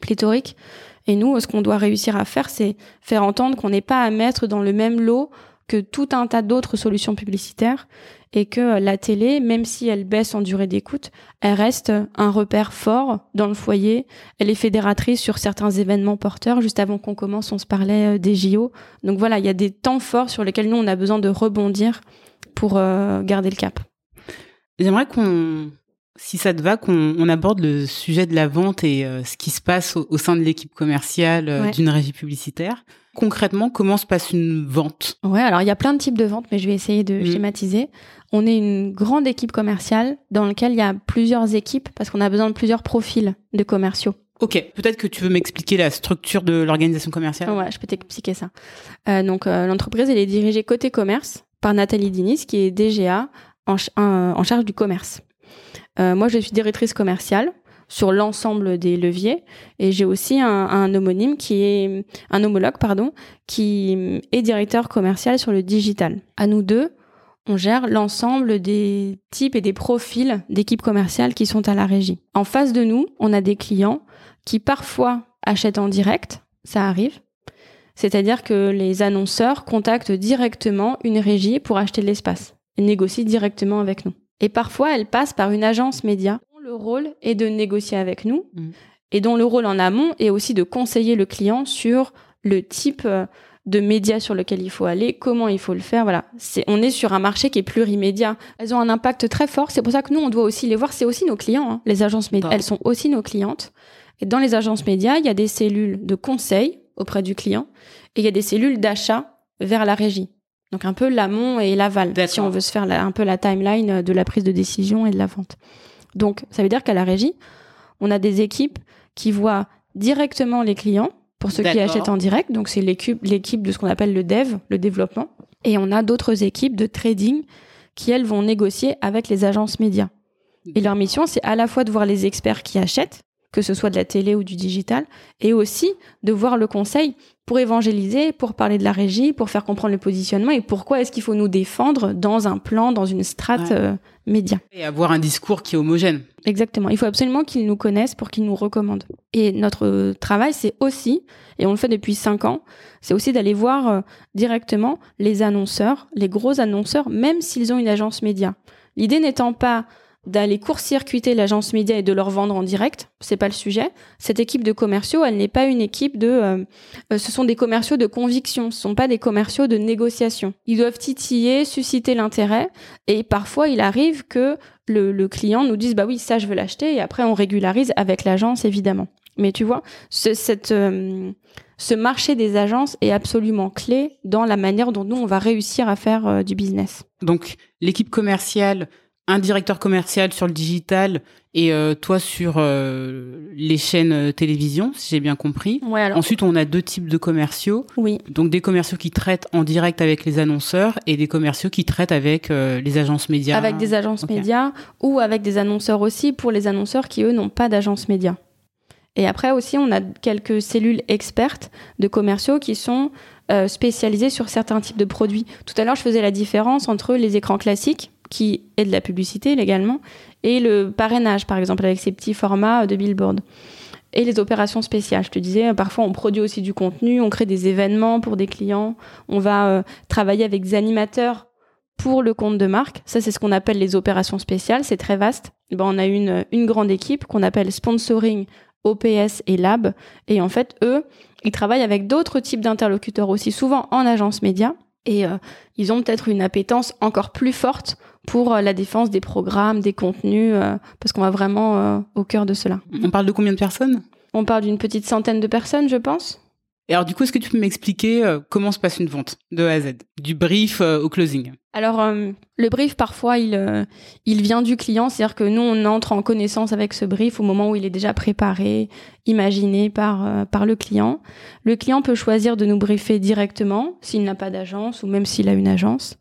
pléthoriques. Et nous, ce qu'on doit réussir à faire, c'est faire entendre qu'on n'est pas à mettre dans le même lot que tout un tas d'autres solutions publicitaires et que la télé, même si elle baisse en durée d'écoute, elle reste un repère fort dans le foyer. Elle est fédératrice sur certains événements porteurs. Juste avant qu'on commence, on se parlait euh, des JO. Donc voilà, il y a des temps forts sur lesquels nous, on a besoin de rebondir pour euh, garder le cap. J'aimerais qu'on, si ça te va, qu'on aborde le sujet de la vente et euh, ce qui se passe au, sein de l'équipe commerciale d'une régie publicitaire. Concrètement, comment se passe une vente? Ouais, alors il y a plein de types de ventes, mais je vais essayer de schématiser. On est une grande équipe commerciale dans laquelle il y a plusieurs équipes parce qu'on a besoin de plusieurs profils de commerciaux. Ok, peut-être que tu veux m'expliquer la structure de l'organisation commerciale? Ouais, je peux t'expliquer ça. Euh, donc euh, l'entreprise, elle est dirigée côté commerce par Nathalie Dinis, qui est DGA en, en charge du commerce. Euh, moi, je suis directrice commerciale sur l'ensemble des leviers. Et j'ai aussi un, homonyme qui est un homologue, pardon, qui est directeur commercial sur le digital. À nous deux, on gère l'ensemble des types et des profils d'équipes commerciales qui sont à la régie. En face de nous, on a des clients qui parfois achètent en direct, ça arrive. C'est-à-dire que les annonceurs contactent directement une régie pour acheter de l'espace et négocient directement avec nous. Et parfois, elles passent par une agence média le rôle est de négocier avec nous mm. et dont le rôle en amont est aussi de conseiller le client sur le type euh, de médias sur lequel il faut aller, comment il faut le faire. Voilà, c'est on est sur un marché qui est plurimédia. Elles ont un impact très fort. C'est pour ça que nous on doit aussi les voir. C'est aussi nos clients. Hein. Les agences médias, elles sont aussi nos clientes. Et dans les agences médias, il y a des cellules de conseil auprès du client et il y a des cellules d'achat vers la régie. Donc un peu l'amont et l'aval, si on veut se faire un peu la timeline de la prise de décision et de la vente. Donc, ça veut dire qu'à la régie, on a des équipes qui voient directement les clients pour ceux qui achètent en direct. Donc, c'est l'équipe de ce qu'on appelle le dev, le développement. Et on a d'autres équipes de trading qui, elles, vont négocier avec les agences médias. Et leur mission, c'est à la fois de voir les experts qui achètent, que ce soit de la télé ou du digital, et aussi de voir le conseil pour évangéliser, pour parler de la régie, pour faire comprendre le positionnement et pourquoi est-ce qu'il faut nous défendre dans un plan, dans une strate euh, média. Et avoir un discours qui est homogène. Exactement. Il faut absolument qu'ils nous connaissent pour qu'ils nous recommandent. Et notre travail, c'est aussi, et on le fait depuis cinq ans, c'est aussi d'aller voir euh, directement les annonceurs, les gros annonceurs, même s'ils ont une agence média. L'idée n'étant pas d'aller court-circuiter l'agence média et de leur vendre en direct, c'est pas le sujet. Cette équipe de commerciaux, elle n'est pas une équipe de euh, euh, ce sont des commerciaux de conviction, ce sont pas des commerciaux de négociation. Ils doivent titiller, susciter l'intérêt et parfois il arrive que le, client nous dise bah oui, ça je veux l'acheter et après on régularise avec l'agence évidemment. Mais tu vois, ce, cette euh, ce marché des agences est absolument clé dans la manière dont nous on va réussir à faire du business. Donc l'équipe commerciale un directeur commercial sur le digital et euh, toi sur euh, les chaînes euh, télévision, si j'ai bien compris. Ensuite, on a deux types de commerciaux. Oui. Donc des commerciaux qui traitent en direct avec les annonceurs et des commerciaux qui traitent avec les agences médias. Avec des agences médias ou avec des annonceurs aussi pour les annonceurs qui eux n'ont pas d'agence média. Et après aussi, on a quelques cellules expertes de commerciaux qui sont spécialisées sur certains types de produits. Tout à l'heure, je faisais la différence entre les écrans classiques qui est de la publicité légalement, et le parrainage, par exemple, avec ces petits formats de billboard. Et les opérations spéciales. Je te disais, parfois on produit aussi du contenu, on crée des événements pour des clients, on va euh, travailler avec des animateurs pour le compte de marque. Ça, c'est ce qu'on appelle les opérations spéciales. C'est très vaste. ben, on a une, une grande équipe qu'on appelle sponsoring, OPS et Lab. Et en fait, eux, ils travaillent avec d'autres types d'interlocuteurs aussi, souvent en agence média. Et euh, ils ont peut-être une appétence encore plus forte pour euh, la défense des programmes, des contenus, euh, parce qu'on va vraiment euh, au cœur de cela. On parle de combien de personnes? On parle d'une petite centaine de personnes, je pense. Et alors du coup, est-ce que tu peux m'expliquer comment se passe une vente de A à Z, du brief au closing Alors euh, le brief parfois il il vient du client, c'est-à-dire que nous on entre en connaissance avec ce brief au moment où il est déjà préparé, imaginé par par le client. Le client peut choisir de nous briefer directement s'il n'a pas d'agence ou même s'il a une agence.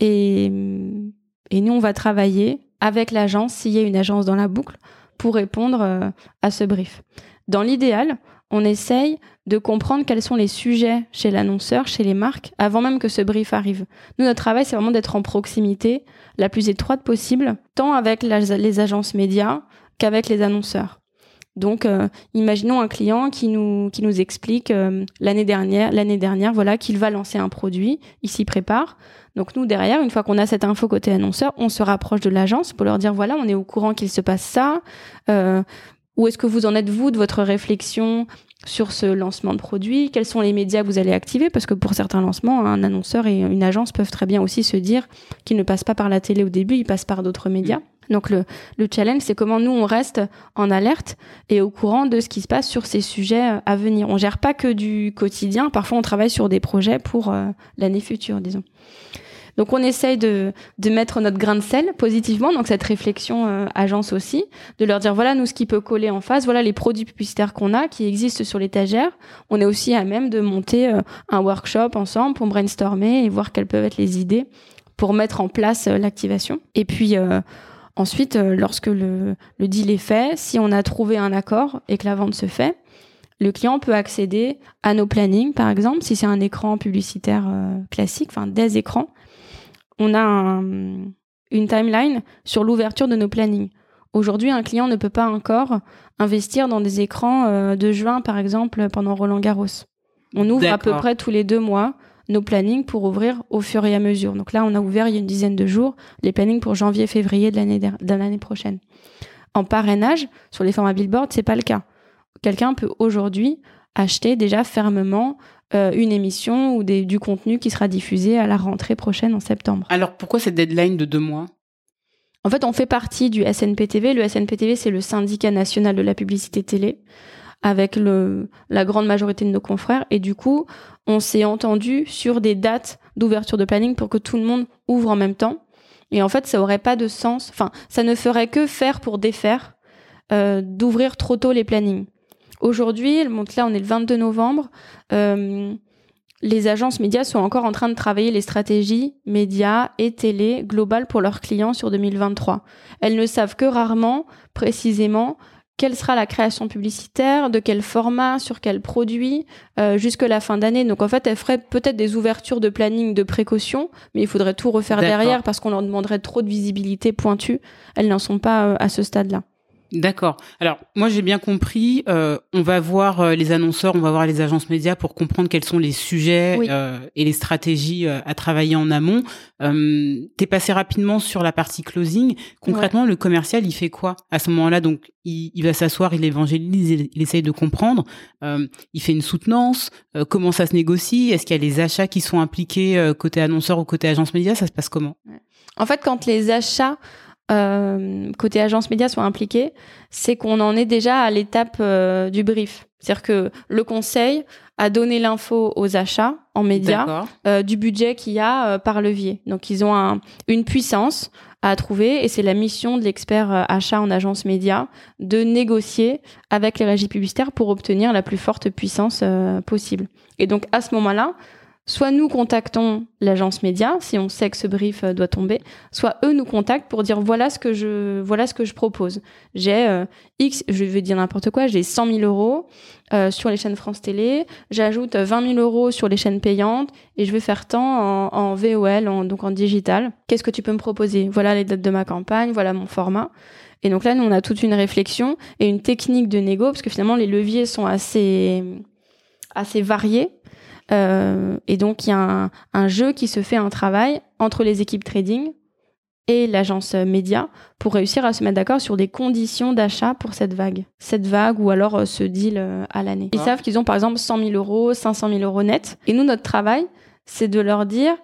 Et nous on va travailler avec l'agence s'il y a une agence dans la boucle pour répondre à ce brief. Dans l'idéal, on essaye de comprendre quels sont les sujets chez l'annonceur, chez les marques, avant même que ce brief arrive. Nous, notre travail, c'est vraiment d'être en proximité la plus étroite possible, tant avec les agences médias qu'avec les annonceurs. Donc, euh, imaginons un client qui nous qui nous explique euh, l'année dernière, l'année dernière, voilà, qu'il va lancer un produit, il s'y prépare. Donc nous derrière, une fois qu'on a cette info côté annonceur, on se rapproche de l'agence pour leur dire voilà, on est au courant qu'il se passe ça. Euh, où est-ce que vous en êtes vous de votre réflexion sur ce lancement de produit? Quels sont les médias que vous allez activer? Parce que pour certains lancements, un annonceur et une agence peuvent très bien aussi se dire qu'ils ne passent pas par la télé au début, ils passent par d'autres médias. Donc le, le challenge, c'est comment nous, on reste en alerte et au courant de ce qui se passe sur ces sujets à venir. On gère pas que du quotidien, parfois on travaille sur des projets pour euh, l'année future, disons. Donc on essaye de, mettre notre grain de sel positivement, donc cette réflexion euh, agence aussi, de leur dire voilà nous ce qui peut coller en face, voilà les produits publicitaires qu'on a qui existent sur l'étagère. On est aussi à même de monter euh, un workshop ensemble pour brainstormer et voir quelles peuvent être les idées pour mettre en place euh, l'activation. Et puis ensuite, lorsque le, le deal est fait, si on a trouvé un accord et que la vente se fait, le client peut accéder à nos plannings, par exemple, si c'est un écran publicitaire classique, enfin des écrans, on a une timeline sur l'ouverture de nos plannings. Aujourd'hui, un client ne peut pas encore investir dans des écrans euh, de juin, par exemple, pendant Roland Garros. On ouvre à peu près tous les deux mois nos plannings pour ouvrir au fur et à mesure. Donc là, on a ouvert il y a une dizaine de jours les plannings pour janvier-février de l'année de l'année prochaine. En parrainage, sur les formats billboard, c'est pas le cas. Quelqu'un peut aujourd'hui acheter déjà fermement euh, une émission ou des, du contenu qui sera diffusé à la rentrée prochaine en septembre. Alors pourquoi cette deadline de deux mois? En fait, on fait partie du SNPTV. Le SNPTV, c'est le syndicat national de la publicité télé avec la grande majorité de nos confrères. Et du coup, on s'est entendu sur des dates d'ouverture de planning pour que tout le monde ouvre en même temps. Et en fait, ça aurait pas de sens. Enfin, ça ne ferait que faire pour défaire euh, d'ouvrir trop tôt les plannings. Aujourd'hui, là on est le 22 novembre, euh, les agences médias sont encore en train de travailler les stratégies médias et télé globales pour leurs clients sur 2023. Elles ne savent que rarement, précisément, quelle sera la création publicitaire, de quel format, sur quel produit, euh, jusque la fin d'année. Donc en fait, elles feraient peut-être des ouvertures de planning de précaution, mais il faudrait tout refaire derrière parce qu'on leur demanderait trop de visibilité pointue. Elles n'en sont pas euh, à ce stade-là. D'accord. Alors moi j'ai bien compris. Euh, on va voir euh, les annonceurs, on va voir les agences médias pour comprendre quels sont les sujets euh, et les stratégies à travailler en amont. T'es passé rapidement sur la partie closing. Concrètement, le commercial il fait quoi à ce moment-là? Donc il, il va s'asseoir, il évangélise, il, il, essaye de comprendre. il fait une soutenance. comment ça se négocie? Est-ce qu'il y a les achats qui sont impliqués côté annonceur ou côté agence média? Ça se passe comment? En fait, quand les achats euh, côté agence média soit impliqué, c'est qu'on en est déjà à l'étape euh, du brief. C'est-à-dire que le conseil a donné l'info aux achats en médias euh, du budget qu'il y a par levier. Donc ils ont un, une puissance à trouver et c'est la mission de l'expert achat en agence média de négocier avec les régies publicitaires pour obtenir la plus forte puissance possible. Et donc à ce moment-là, soit nous contactons l'agence média si on sait que ce brief euh, doit tomber, soit eux nous contactent pour dire voilà ce que je voilà ce que je propose. J'ai euh, X, je vais dire n'importe quoi, j'ai 100 000 euros euh, sur les chaînes France Télé, j'ajoute 20 000 euros sur les chaînes payantes et je vais faire tant en, VOL, donc en digital. Qu'est-ce que tu peux me proposer? Voilà les dates de ma campagne, voilà mon format. Et donc là, nous, on a toute une réflexion et une technique de négo parce que finalement les leviers sont assez assez variés euh, et donc, il y a un, un, jeu qui se fait, un travail entre les équipes trading et l'agence média pour réussir à se mettre d'accord sur des conditions d'achat pour cette vague. Cette vague ou alors euh, ce deal euh, à l'année. Ils savent qu'ils ont par exemple 100 000 euros, 500 000 euros net. Et nous, notre travail, c'est de leur dire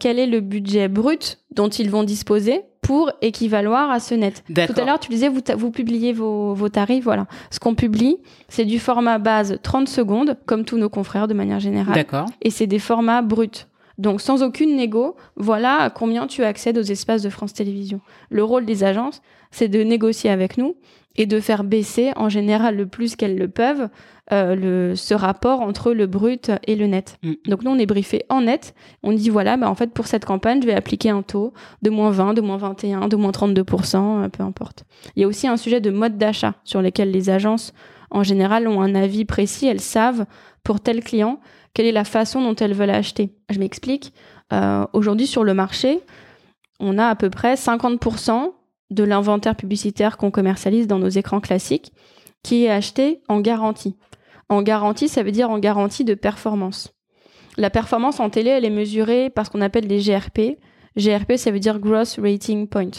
quel est le budget brut dont ils vont disposer pour équivaloir à ce net. Tout à l'heure, tu disais, vous, vous publiez vos, vos tarifs. Voilà. Ce qu'on publie, c'est du format base 30 secondes, comme tous nos confrères de manière générale. D'accord. Et c'est des formats bruts. Donc sans aucune négo, voilà à combien tu accèdes aux espaces de France Télévisions. Le rôle des agences, c'est de négocier avec nous et de faire baisser en général le plus qu'elles le peuvent euh, le, ce rapport entre le brut et le net. Mm. Donc nous on est briefé en net, on dit voilà bah en fait pour cette campagne je vais appliquer un taux de moins 20, de moins 21, de moins 32%, euh, peu importe. Il y a aussi un sujet de mode d'achat sur lesquels les agences en général ont un avis précis, elles savent pour tel client quelle est la façon dont elles veulent acheter. Je m'explique. Euh, Aujourd'hui sur le marché, on a à peu près 50% de l'inventaire publicitaire qu'on commercialise dans nos écrans classiques qui est acheté en garantie. En garantie, ça veut dire en garantie de performance. La performance en télé, elle est mesurée par ce qu'on appelle les GRP. GRP, ça veut dire Gross Rating Point.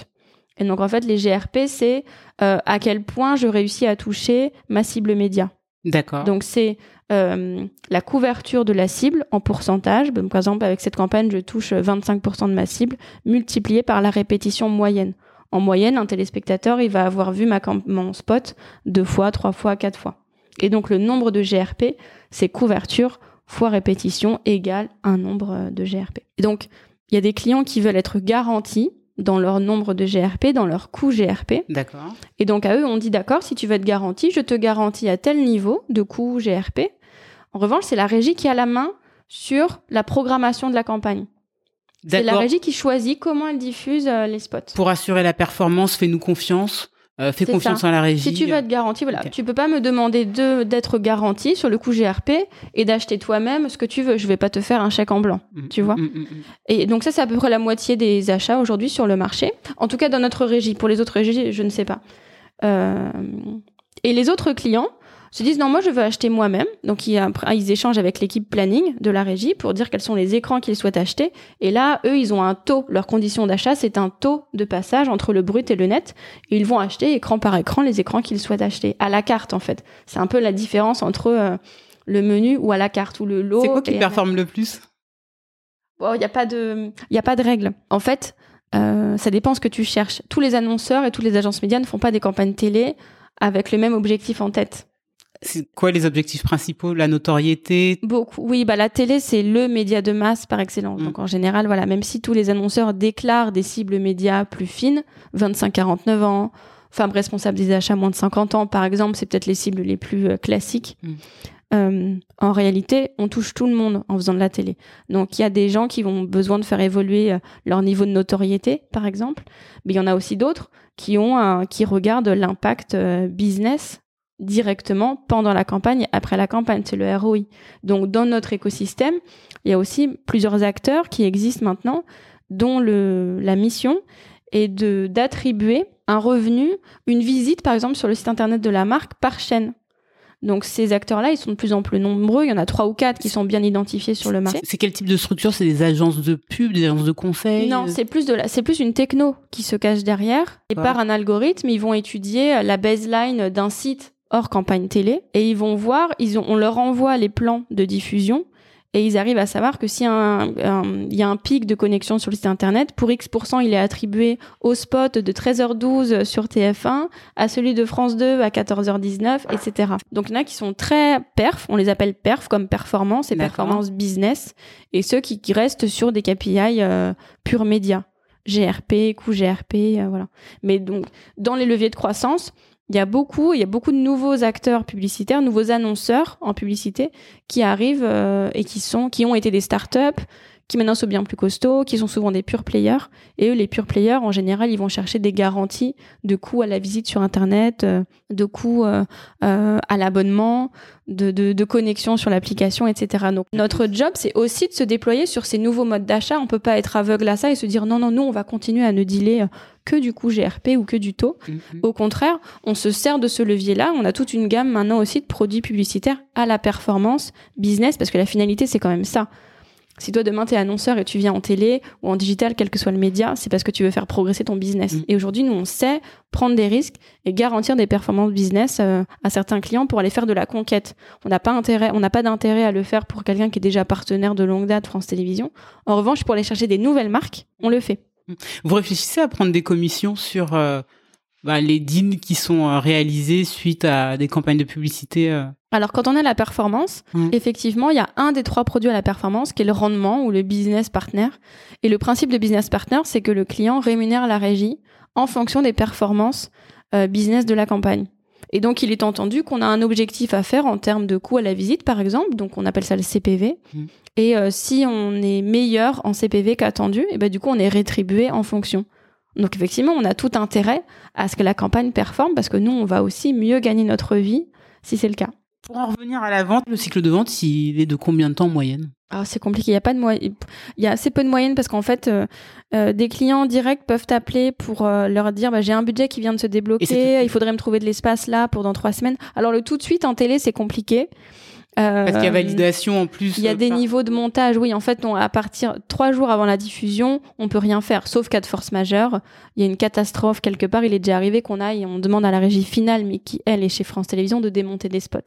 Et donc en fait, les GRP, c'est euh, à quel point je réussis à toucher ma cible média. D'accord. Donc c'est euh, la couverture de la cible en pourcentage. par exemple, avec cette campagne, je touche 25% de ma cible, multiplié par la répétition moyenne. En moyenne, un téléspectateur, il va avoir vu ma mon spot deux fois, trois fois, quatre fois. Et donc le nombre de GRP, c'est couverture fois répétition égale un nombre de GRP. Et donc, il y a des clients qui veulent être garantis dans leur nombre de GRP, dans leur coût GRP. D'accord. Et donc à eux, on dit d'accord, si tu veux être garanti, je te garantis à tel niveau de coût GRP. En revanche, c'est la régie qui a la main sur la programmation de la campagne. C'est la régie qui choisit comment elle diffuse euh, les spots. Pour assurer la performance, fais-nous confiance. Euh, fais confiance ça. à la régie. Si tu veux être garanti, voilà, okay. tu peux pas me demander de d'être garanti sur le coût GRP et d'acheter toi-même ce que tu veux. Je vais pas te faire un chèque en blanc, mmh, tu vois. Mmh, mmh, et donc ça, c'est à peu près la moitié des achats aujourd'hui sur le marché. En tout cas, dans notre régie. Pour les autres régies, je ne sais pas. Euh... Et les autres clients se disent non, moi je veux acheter moi-même. Donc ils, ils échangent avec l'équipe planning de la régie pour dire quels sont les écrans qu'ils souhaitent acheter. Et là, eux, ils ont un taux. Leur condition d'achat, c'est un taux de passage entre le brut et le net. Et ils vont acheter écran par écran les écrans qu'ils souhaitent acheter à la carte en fait. C'est un peu la différence entre euh, le menu ou à la carte ou le lot. C'est quoi qui performe le plus? Il n'y a pas de, il y a pas de règle. En fait, euh, ça dépend ce que tu cherches. Tous les annonceurs et toutes les agences médias ne font pas des campagnes télé avec le même objectif en tête. C'est quoi les objectifs principaux? La notoriété? Beaucoup. Oui, bah la télé c'est le média de masse par excellence. Mm. Donc en général, voilà, même si tous les annonceurs déclarent des cibles médias plus fines, 25-49 ans, femmes responsables des achats moins de 50 ans, par exemple, c'est peut-être les cibles les plus euh, classiques. Mm. Euh, en réalité, on touche tout le monde en faisant de la télé. Donc il y a des gens qui ont besoin de faire évoluer euh, leur niveau de notoriété, par exemple, mais il y en a aussi d'autres qui ont un, qui regardent l'impact business directement pendant la campagne et après la campagne, c'est le ROI. Donc dans notre écosystème, il y a aussi plusieurs acteurs qui existent maintenant dont le, la mission est de d'attribuer un revenu, une visite par exemple sur le site internet de la marque par chaîne. Donc ces acteurs-là, ils sont de plus en plus nombreux. Il y en a trois ou quatre qui sont bien identifiés sur le marché. C'est quel type de structure? C'est des agences de pub, des agences de conseil? Non, c'est plus de la, c'est plus une techno qui se cache derrière. Et par un algorithme, ils vont étudier la baseline d'un site hors campagne télé et ils vont voir, ils ont, on leur envoie les plans de diffusion et ils arrivent à savoir que si un, un- il y a un pic de connexion sur le site internet, pour X% il est attribué au spot de 13h12 sur TF1, à celui de France 2 à 14h19, etc. Donc il y en a qui sont très perf, on les appelle perf comme performance et performance business, et ceux qui, qui restent sur des KPI euh, pure média. GRP, coût GRP, euh, voilà. Mais donc, dans les leviers de croissance, il y a beaucoup, il y a beaucoup de nouveaux acteurs publicitaires, nouveaux annonceurs en publicité qui arrivent euh, et qui qui ont été des startups, qui maintenant sont bien plus costauds, qui sont souvent des pure players. Et eux, les pure players, en général, ils vont chercher des garanties de coûts à la visite sur Internet, euh, de coûts euh, euh, à l'abonnement, de, de, de connexion sur l'application, etc. Donc, notre job, c'est aussi de se déployer sur ces nouveaux modes d'achat. On peut pas être aveugle à ça et se dire non, non, nous, on va continuer à ne dealer que du coût GRP ou que du taux. Mhm. Au contraire, on se sert de ce levier-là. On a toute une gamme maintenant aussi de produits publicitaires à la performance business, parce que la finalité, c'est quand même ça. Si toi demain t'es annonceur et tu viens en télé ou en digital, quel que soit le média, c'est parce que tu veux faire progresser ton business. Mm. Et aujourd'hui, nous on sait prendre des risques et garantir des performances business euh, à certains clients pour aller faire de la conquête. On n'a pas intérêt, on n'a pas d'intérêt à le faire pour quelqu'un qui est déjà partenaire de longue date France Télévisions. En revanche, pour aller chercher des nouvelles marques, on le fait. Vous réfléchissez à prendre des commissions sur euh, bah, les deals qui sont euh, réalisés suite à des campagnes de publicité euh Alors, quand on a la performance, Mm. effectivement, il y a un des trois produits à la performance qui est le rendement ou le business partner. Et le principe de business partner, c'est que le client rémunère la régie en fonction des performances euh, business de la campagne. Et donc, il est entendu qu'on a un objectif à faire en termes de coût à la visite, par exemple. Donc, on appelle ça le CPV. Mm. Et euh, si on est meilleur en CPV qu'attendu, et ben du coup, on est rétribué en fonction. Donc, effectivement, on a tout intérêt à ce que la campagne performe parce que nous, on va aussi mieux gagner notre vie si c'est le cas. Pour en revenir à la vente, le cycle de vente, il est de combien de temps en moyenne? Alors c'est compliqué, il y a pas de moyenne, il y a assez peu de moyenne parce qu'en fait euh, euh, des clients directs peuvent t'appeler pour euh, leur dire bah, j'ai un budget qui vient de se débloquer, il faudrait me trouver de l'espace là pour dans trois semaines. Alors le tout de suite en télé c'est compliqué. Euh, Parce qu'il y a validation en plus. il y a euh, des niveaux de montage, oui. En fait, on, à partir trois jours avant la diffusion, on peut rien faire, sauf cas de force majeure. Il y a une catastrophe quelque part. Il est déjà arrivé qu'on aille, on demande à la régie finale, mais qui elle est chez France Télévisions, de démonter des spots.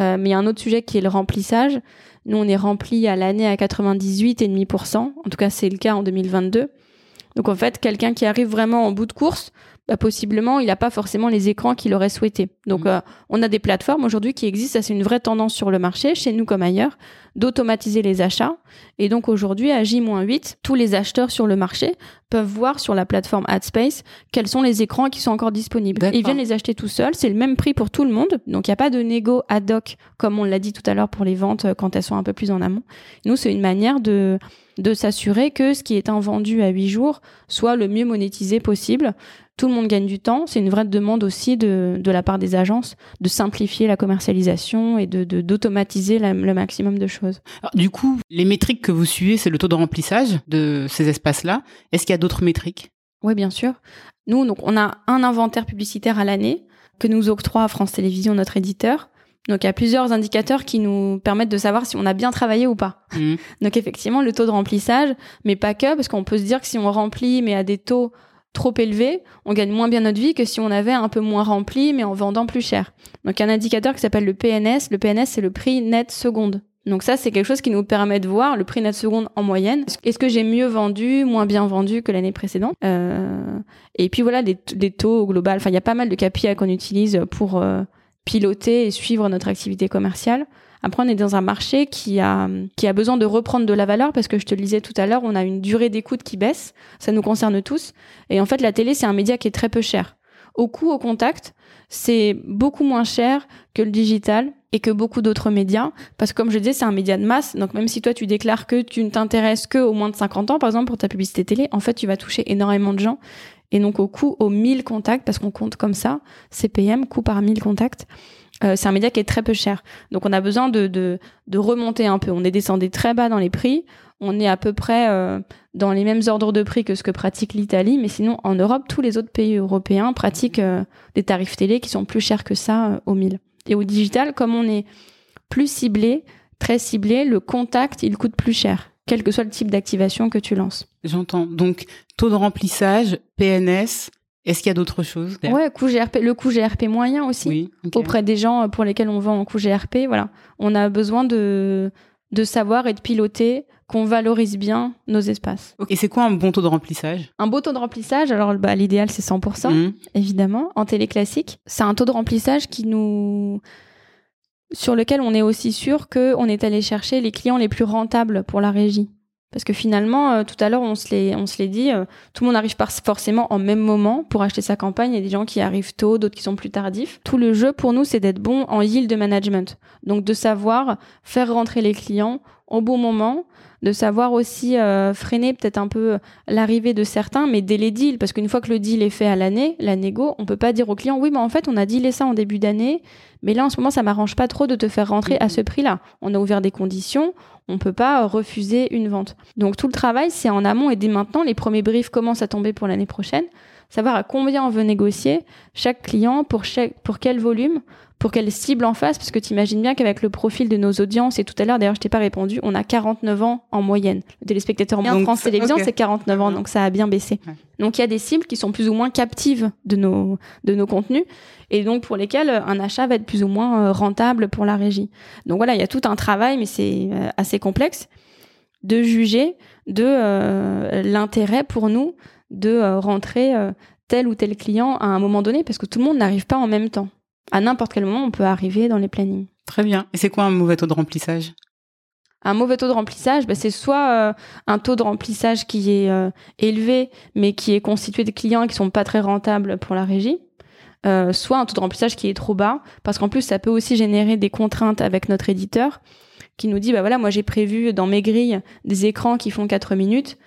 Euh, mais il y a un autre sujet qui est le remplissage. Nous, on est rempli à l'année à 98,5%. En tout cas, c'est le cas en 2022. Donc en fait, quelqu'un qui arrive vraiment en bout de course, bah, possiblement, il n'a pas forcément les écrans qu'il aurait souhaité. Donc Mhm. euh, on a des plateformes aujourd'hui qui existent, ça c'est une vraie tendance sur le marché, chez nous comme ailleurs, d'automatiser les achats. Et donc aujourd'hui, à J-8, tous les acheteurs sur le marché peuvent voir sur la plateforme AdSpace quels sont les écrans qui sont encore disponibles. Ils viennent les acheter tout seuls, c'est le même prix pour tout le monde, donc il n'y a pas de négo ad hoc, comme on l'a dit tout à l'heure pour les ventes euh, quand elles sont un peu plus en amont. Nous, c'est une manière de, de s'assurer que ce qui est un vendu à 8 jours soit le mieux monétisé possible. Tout le monde gagne du temps. C'est une vraie demande aussi de, de la part des agences de simplifier la commercialisation et de de- d'automatiser le maximum de choses. Alors, du coup, les métriques que vous suivez, c'est le taux de remplissage de ces espaces-là. Est-ce qu'il y a d'autres métriques? Oui, bien sûr. Nous, donc, on a un inventaire publicitaire à l'année que nous octroie France Télévisions, notre éditeur. Donc, il y a plusieurs indicateurs qui nous permettent de savoir si on a bien travaillé ou pas. Mhm. Donc, effectivement, le taux de remplissage, mais pas que, parce qu'on peut se dire que si on remplit, mais à des taux trop élevés, on gagne moins bien notre vie que si on avait un peu moins rempli, mais en vendant plus cher. Donc, un indicateur qui s'appelle le PNS. Le PNS, c'est le prix net seconde. Donc ça, c'est quelque chose qui nous permet de voir le prix net seconde en moyenne. Est-ce que j'ai mieux vendu, moins bien vendu que l'année précédente? Euh, Et puis voilà, des, taux au global. Enfin, il y a pas mal de KPI qu'on utilise pour euh, piloter et suivre notre activité commerciale. Après, on est dans un marché qui a, qui a besoin de reprendre de la valeur parce que je te le disais tout à l'heure, on a une durée d'écoute qui baisse. Ça nous concerne tous. Et en fait, la télé, c'est un média qui est très peu cher. Au coût, au contact, c'est beaucoup moins cher que le digital et que beaucoup d'autres médias. Parce que comme je disais, c'est un média de masse. Donc même si toi, tu déclares que tu ne t'intéresses que au moins de 50 ans, par exemple, pour ta publicité télé, en fait, tu vas toucher énormément de gens. Et donc au coût, aux 1000 contacts, parce qu'on compte comme ça, CPM, coût par 1000 contacts, euh, c'est un média qui est très peu cher. Donc on a besoin de, de, de remonter un peu. On est descendu très bas dans les prix. On est à peu près euh, dans les mêmes ordres de prix que ce que pratique l'Italie. Mais sinon, en Europe, tous les autres pays européens pratiquent euh, des tarifs télé qui sont plus chers que ça euh, au 1000. Et au digital, comme on est plus ciblé, très ciblé, le contact, il coûte plus cher, quel que soit le type d'activation que tu lances. J'entends. Donc, taux de remplissage, PNS. Est-ce qu'il y a d'autres choses Ouais, coût GRP, le coût GRP moyen aussi. Oui. auprès des gens pour lesquels on vend en coût GRP. Voilà, on a besoin de de savoir et de piloter qu'on valorise bien nos espaces. Et c'est quoi un bon taux de remplissage? Un beau taux de remplissage, alors bah, l'idéal c'est 100%, Mhm. évidemment, en télé classique. C'est un taux de remplissage qui nous sur lequel on est aussi sûr qu'on est allé chercher les clients les plus rentables pour la régie. Parce que finalement, euh, tout à l'heure, on se l'est, dit, euh, tout le monde n'arrive pas forcément en même moment pour acheter sa campagne. Il y a des gens qui arrivent tôt, d'autres qui sont plus tardifs. Tout le jeu pour nous, c'est d'être bon en yield management. Donc de savoir faire rentrer les clients au bon moment, de savoir aussi euh, freiner peut-être un peu l'arrivée de certains, mais dès les deals, parce qu'une fois que le deal est fait à l'année, la négo, on peut pas dire au client, oui, mais en fait, on a dealé ça en début d'année, mais là, en ce moment, ça m'arrange pas trop de te faire rentrer à ce prix-là. On a ouvert des conditions, on peut pas euh, refuser une vente. Donc tout le travail, c'est en amont et dès maintenant, les premiers briefs commencent à tomber pour l'année prochaine, savoir à combien on veut négocier chaque client pour chaque, pour quel volume, pour quelle cible en face, parce que tu imagines bien qu'avec le profil de nos audiences, et tout à l'heure, d'ailleurs, je t'ai pas répondu, on a 49 ans en moyenne. Le téléspectateur Donc, France Télévisions, c'est 49 ans, Mhm. donc ça a bien baissé. Ouais. Donc il y a des cibles qui sont plus ou moins captives de nos, de nos contenus, et donc pour lesquelles euh, un achat va être plus ou moins euh, rentable pour la régie. Donc voilà, il y a tout un travail, mais c'est euh, assez complexe. de juger de l'intérêt pour nous de rentrer tel ou tel client à un moment donné, parce que tout le monde n'arrive pas en même temps. À n'importe quel moment, on peut arriver dans les plannings. Très bien. Et c'est quoi un mauvais taux de remplissage? Un mauvais taux de remplissage, bah, c'est soit euh, un taux de remplissage qui est euh, élevé, mais qui est constitué de clients qui sont pas très rentables pour la régie, euh, soit un taux de remplissage qui est trop bas, parce qu'en plus ça peut aussi générer des contraintes avec notre éditeur, qui nous dit bah voilà moi j'ai prévu dans mes grilles des écrans qui font 4 minutes,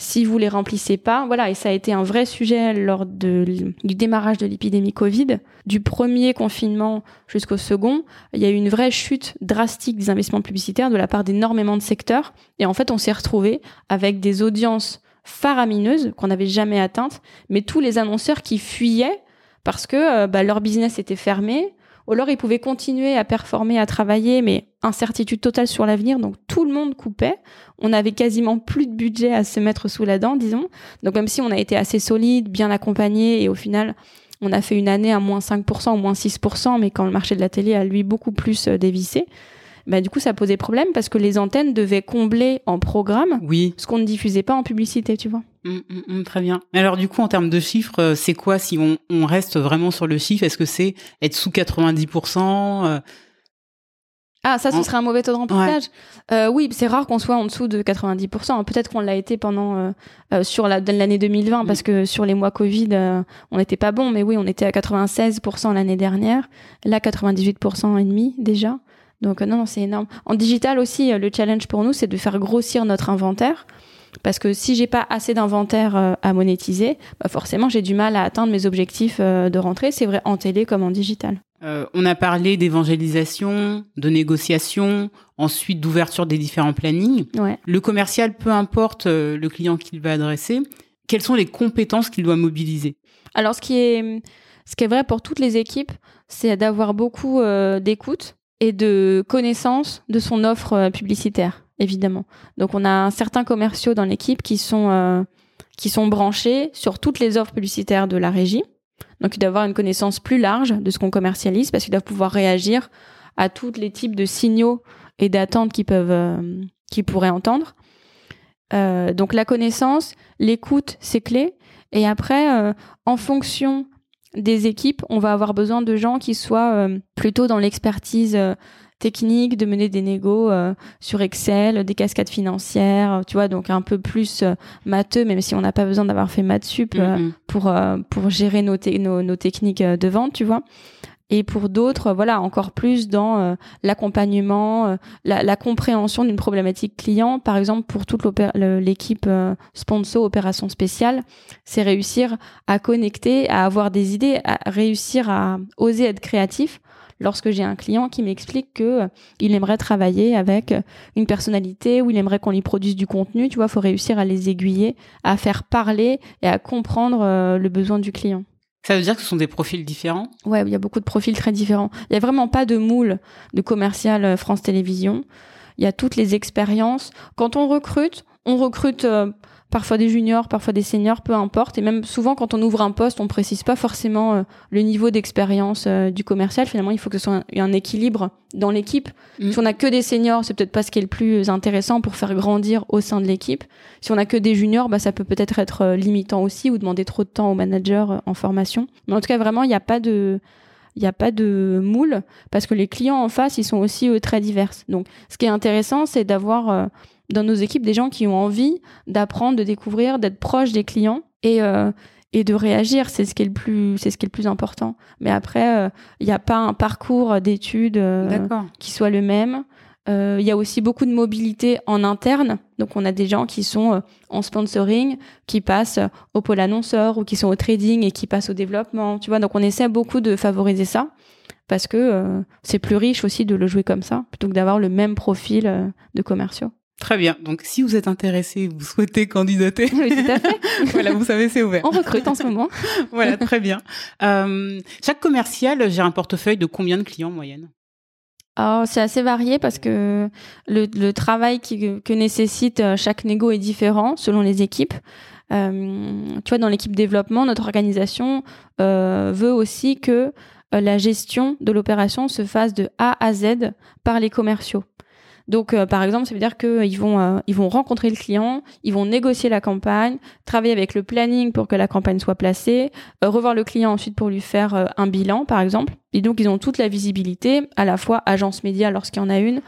si vous les remplissez pas, voilà, et ça a été un vrai sujet lors du démarrage de l'épidémie Covid, du premier confinement jusqu'au second, il y a eu une vraie chute drastique des investissements publicitaires de la part d'énormément de secteurs, et en fait on s'est retrouvé avec des audiences faramineuses qu'on n'avait jamais atteintes, mais tous les annonceurs qui fuyaient parce que euh, bah, leur business était fermé, ou alors ils pouvaient continuer à performer, à travailler, mais incertitude totale sur l'avenir, donc tout le monde coupait. On avait quasiment plus de budget à se mettre sous la dent, disons. Donc même si on a été assez solide, bien accompagné, et au final, on a fait une année à moins 5% ou moins 6%, mais quand le marché de la télé a lui beaucoup plus euh, dévissé, bah, du coup, ça posait problème parce que les antennes devaient combler en programme oui. ce qu'on ne diffusait pas en publicité, tu vois. Mmh, mmh, mmh, très bien. Alors du coup, en termes de chiffres, euh, c'est quoi si on, on, reste vraiment sur le chiffre? Est-ce que c'est être sous 90% euh? Ah, ça, ce serait un mauvais taux de remplissage. Euh, oui, c'est rare qu'on soit en dessous de 90%. Peut-être qu'on l'a été pendant euh, euh sur l'année 2020 parce que sur les mois Covid, euh, on n'était pas bon. Mais oui, on était à 96% l'année dernière. Là, 98% et demi déjà. Donc non, non c'est énorme. En digital aussi, le challenge pour nous, c'est de faire grossir notre inventaire. Parce que si j'ai pas assez d'inventaire euh, à monétiser, bah forcément j'ai du mal à atteindre mes objectifs euh, de rentrée. C'est vrai en télé comme en digital. Euh, on a parlé d'évangélisation, de négociation, ensuite d'ouverture des différents plannings. Ouais. Le commercial, peu importe le client qu'il va adresser, quelles sont les compétences qu'il doit mobiliser? Alors ce qui est ce qui est vrai pour toutes les équipes, c'est d'avoir beaucoup d'écoute et de connaissance de son offre publicitaire évidemment. Donc on a certains commerciaux dans l'équipe qui sont euh, qui sont branchés sur toutes les offres publicitaires de la régie. Donc ils doivent avoir une connaissance plus large de ce qu'on commercialise parce qu'ils doivent pouvoir réagir à tous les types de signaux et d'attentes qu'ils peuvent euh, qu'ils pourraient entendre. Euh, donc la connaissance, l'écoute, c'est clé. Et après, en fonction des équipes, on va avoir besoin de gens qui soient plutôt dans l'expertise technique de mener des négos euh, sur Excel, des cascades financières, tu vois, donc un peu plus euh, matheux, même si on n'a pas besoin d'avoir fait maths sup euh, mm-hmm. pour pour gérer nos, nos, nos, techniques de vente, tu vois. Et pour d'autres, voilà, encore plus dans l'accompagnement, la, la, compréhension d'une problématique client. Par exemple, pour toute l'équipe sponsor opération spéciale, c'est réussir à connecter, à avoir des idées, à réussir à oser être créatif lorsque j'ai un client qui m'explique que euh, il aimerait travailler avec euh, une personnalité ou il aimerait qu'on lui produise du contenu, tu vois, faut réussir à les aiguiller, à faire parler et à comprendre euh, le besoin du client. Ça veut dire que ce sont des profils différents? Ouais, il y a beaucoup de profils très différents. Il y a vraiment pas de moule de commercial France Télévisions. Il y a toutes les expériences. Quand on recrute, on recrute parfois des juniors, parfois des seniors, peu importe. Et même souvent, quand on ouvre un poste, on précise pas forcément euh, le niveau d'expérience euh, du commercial. Finalement, il faut que ce soit un, équilibre dans l'équipe. Mm. Si on a que des seniors, c'est peut-être pas ce qui est le plus intéressant pour faire grandir au sein de l'équipe. Si on a que des juniors, bah, ça peut peut-être être euh, limitant aussi ou demander trop de temps aux managers en formation. Mais en tout cas, vraiment, il n'y a pas de il n'y a pas de moule parce que les clients en face, ils sont aussi très divers. Donc, ce qui est intéressant, c'est d'avoir dans nos équipes des gens qui ont envie d'apprendre, de découvrir, d'être proche des clients et euh, et de réagir, c'est ce qui est le plus c'est ce qui est le plus important. Mais après, euh, il n'y a pas un parcours d'études euh, qui soit le même. Il y a aussi beaucoup de mobilité en interne. Donc, on a des gens qui sont en sponsoring, qui passent au pôle annonceur ou qui sont au trading et qui passent au développement. Tu vois, donc on essaie beaucoup de favoriser ça parce que c'est plus riche aussi de le jouer comme ça plutôt que d'avoir le même profil de commerciaux. Très bien. Donc, si vous êtes intéressé, vous souhaitez candidater. Oui, tout à fait. voilà, vous savez, c'est ouvert. On recrute en ce moment. voilà, très bien. Euh, chaque commercial gère un portefeuille de combien de clients en moyenne? Oh, c'est assez varié parce que le, travail qui, que nécessite euh, chaque négo est différent selon les équipes. Euh, tu vois, dans l'équipe développement, notre organisation euh, veut aussi que la gestion de l'opération se fasse de A à Z par les commerciaux. Donc, euh, par exemple, ça veut dire qu'ils vont, euh, vont rencontrer le client, ils vont négocier la campagne, travailler avec le planning pour que la campagne soit placée, revoir le client ensuite pour lui faire un bilan, par exemple. Et donc, ils ont toute la visibilité, à la fois agence média lorsqu'il y en a une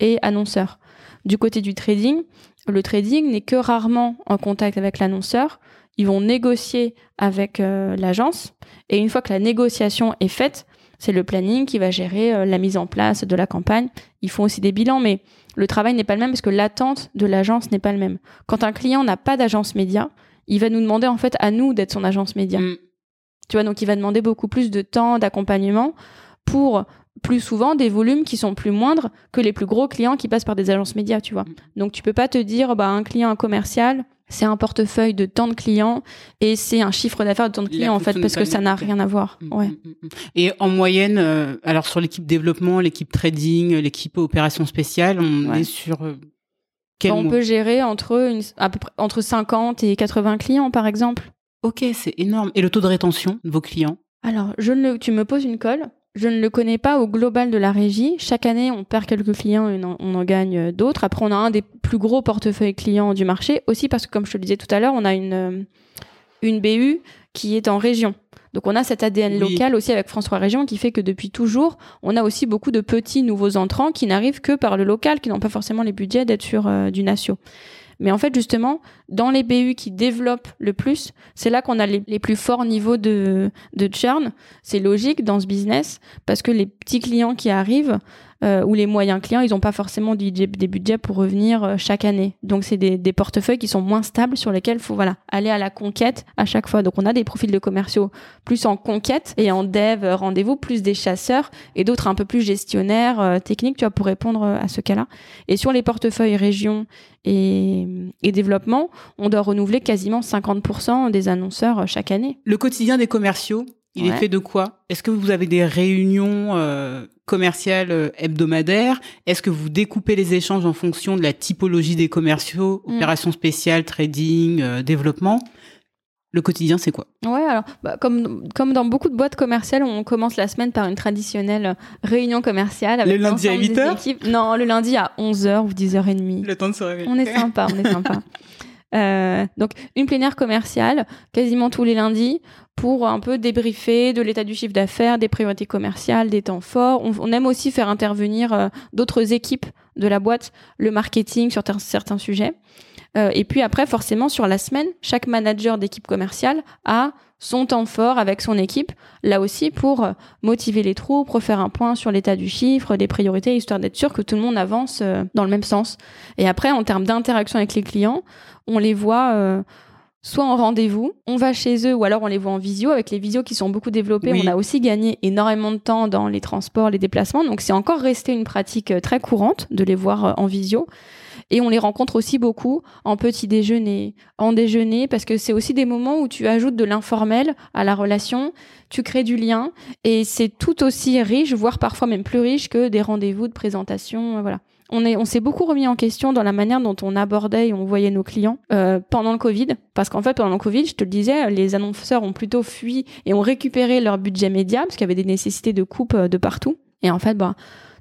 et annonceur. Du côté du trading, le trading n'est que rarement en contact avec l'annonceur. Ils vont négocier avec l'agence et une fois que la négociation est faite, c'est le planning qui va gérer euh, la mise en place de la campagne. Ils font aussi des bilans, mais le travail n'est pas le même parce que l'attente de l'agence n'est pas le même. Quand un client n'a pas d'agence média, il va nous demander en fait à nous d'être son agence média. Mm. Tu vois, donc il va demander beaucoup plus de temps, d'accompagnement pour plus souvent des volumes qui sont plus moindres que les plus gros clients qui passent par des agences médias, tu vois. Mm. Donc tu peux pas te dire bah un client commercial, c'est un portefeuille de tant de clients et c'est un chiffre d'affaires de tant de clients en fait parce que ça n'a rien à voir. Mm, ouais. Et en moyenne, euh, alors sur l'équipe développement, l'équipe trading, l'équipe opération spéciale, on est sur euh, quel On peut gérer entre une, à peu près entre 50 et 80 clients par exemple. Ok, c'est énorme. Et le taux de rétention de vos clients? Alors, je ne, tu me poses une colle. Je ne le connais pas au global de la régie. Chaque année, on perd quelques clients et on en, gagne euh, d'autres. Après, on a un des plus gros portefeuilles clients du marché. Aussi parce que, comme je te le disais tout à l'heure, on a une, euh, une BU qui est en région. Donc on a cet ADN local aussi avec François Région qui fait que depuis toujours, on a aussi beaucoup de petits nouveaux entrants qui n'arrivent que par le local, qui n'ont pas forcément les budgets d'être sur euh, du natio. Mais en fait, justement, dans les BU qui développent le plus, c'est là qu'on a les, plus forts niveaux de, churn. C'est logique dans ce business parce que les petits clients qui arrivent, euh, ou les moyens clients, ils n'ont pas forcément des, budgets pour revenir euh, chaque année. Donc c'est des, des, portefeuilles qui sont moins stables sur lesquels il faut voilà aller à la conquête à chaque fois. Donc on a des profils de commerciaux plus en conquête et en dev euh, rendez-vous plus des chasseurs et d'autres un peu plus gestionnaires techniques, tu vois, pour répondre à ce cas-là. Et sur les portefeuilles région et, et développement, on doit renouveler quasiment 50% des annonceurs chaque année. Le quotidien des commerciaux, il est fait de quoi? Est-ce que vous avez des réunions euh, commerciales euh, hebdomadaires? Est-ce que vous découpez les échanges en fonction de la typologie des commerciaux, mm. opérations spéciales, trading, euh, développement? Le quotidien, c'est quoi? Ouais, alors bah, comme comme dans beaucoup de boîtes commerciales, on commence la semaine par une traditionnelle réunion commerciale avec le lundi à 8h Non, le lundi à 11h ou 10h30. Le temps de se réveiller. On est sympa, on est sympa. Euh, donc une plénière commerciale quasiment tous les lundis pour un peu débriefer de l'état du chiffre d'affaires, des priorités commerciales, des temps forts. On, aime aussi faire intervenir euh, d'autres équipes de la boîte, le marketing sur certains sujets. Euh, et puis après, forcément, sur la semaine, chaque manager d'équipe commerciale a son temps fort avec son équipe, là aussi pour euh, motiver les troupes, refaire un point sur l'état du chiffre, des priorités, histoire d'être sûr que tout le monde avance dans le même sens. Et après, en termes d'interaction avec les clients, on les voit euh, soit en rendez-vous, on va chez eux ou alors on les voit en visio. Avec les visios qui sont beaucoup développés, on a aussi gagné énormément de temps dans les transports, les déplacements. Donc c'est encore resté une pratique euh, très courante de les voir euh, en visio. Et on les rencontre aussi beaucoup en petit déjeuner, en déjeuner, parce que c'est aussi des moments où tu ajoutes de l'informel à la relation, tu crées du lien, et c'est tout aussi riche, voire parfois même plus riche que des rendez-vous de présentation, voilà on est, on s'est beaucoup remis en question dans la manière dont on abordait et on voyait nos clients euh, pendant le Covid, parce qu'en fait pendant le Covid, je te le disais, les annonceurs ont plutôt fui et ont récupéré leur budget média parce qu'il y avait des nécessités de coupe euh, de partout. Et en fait, bah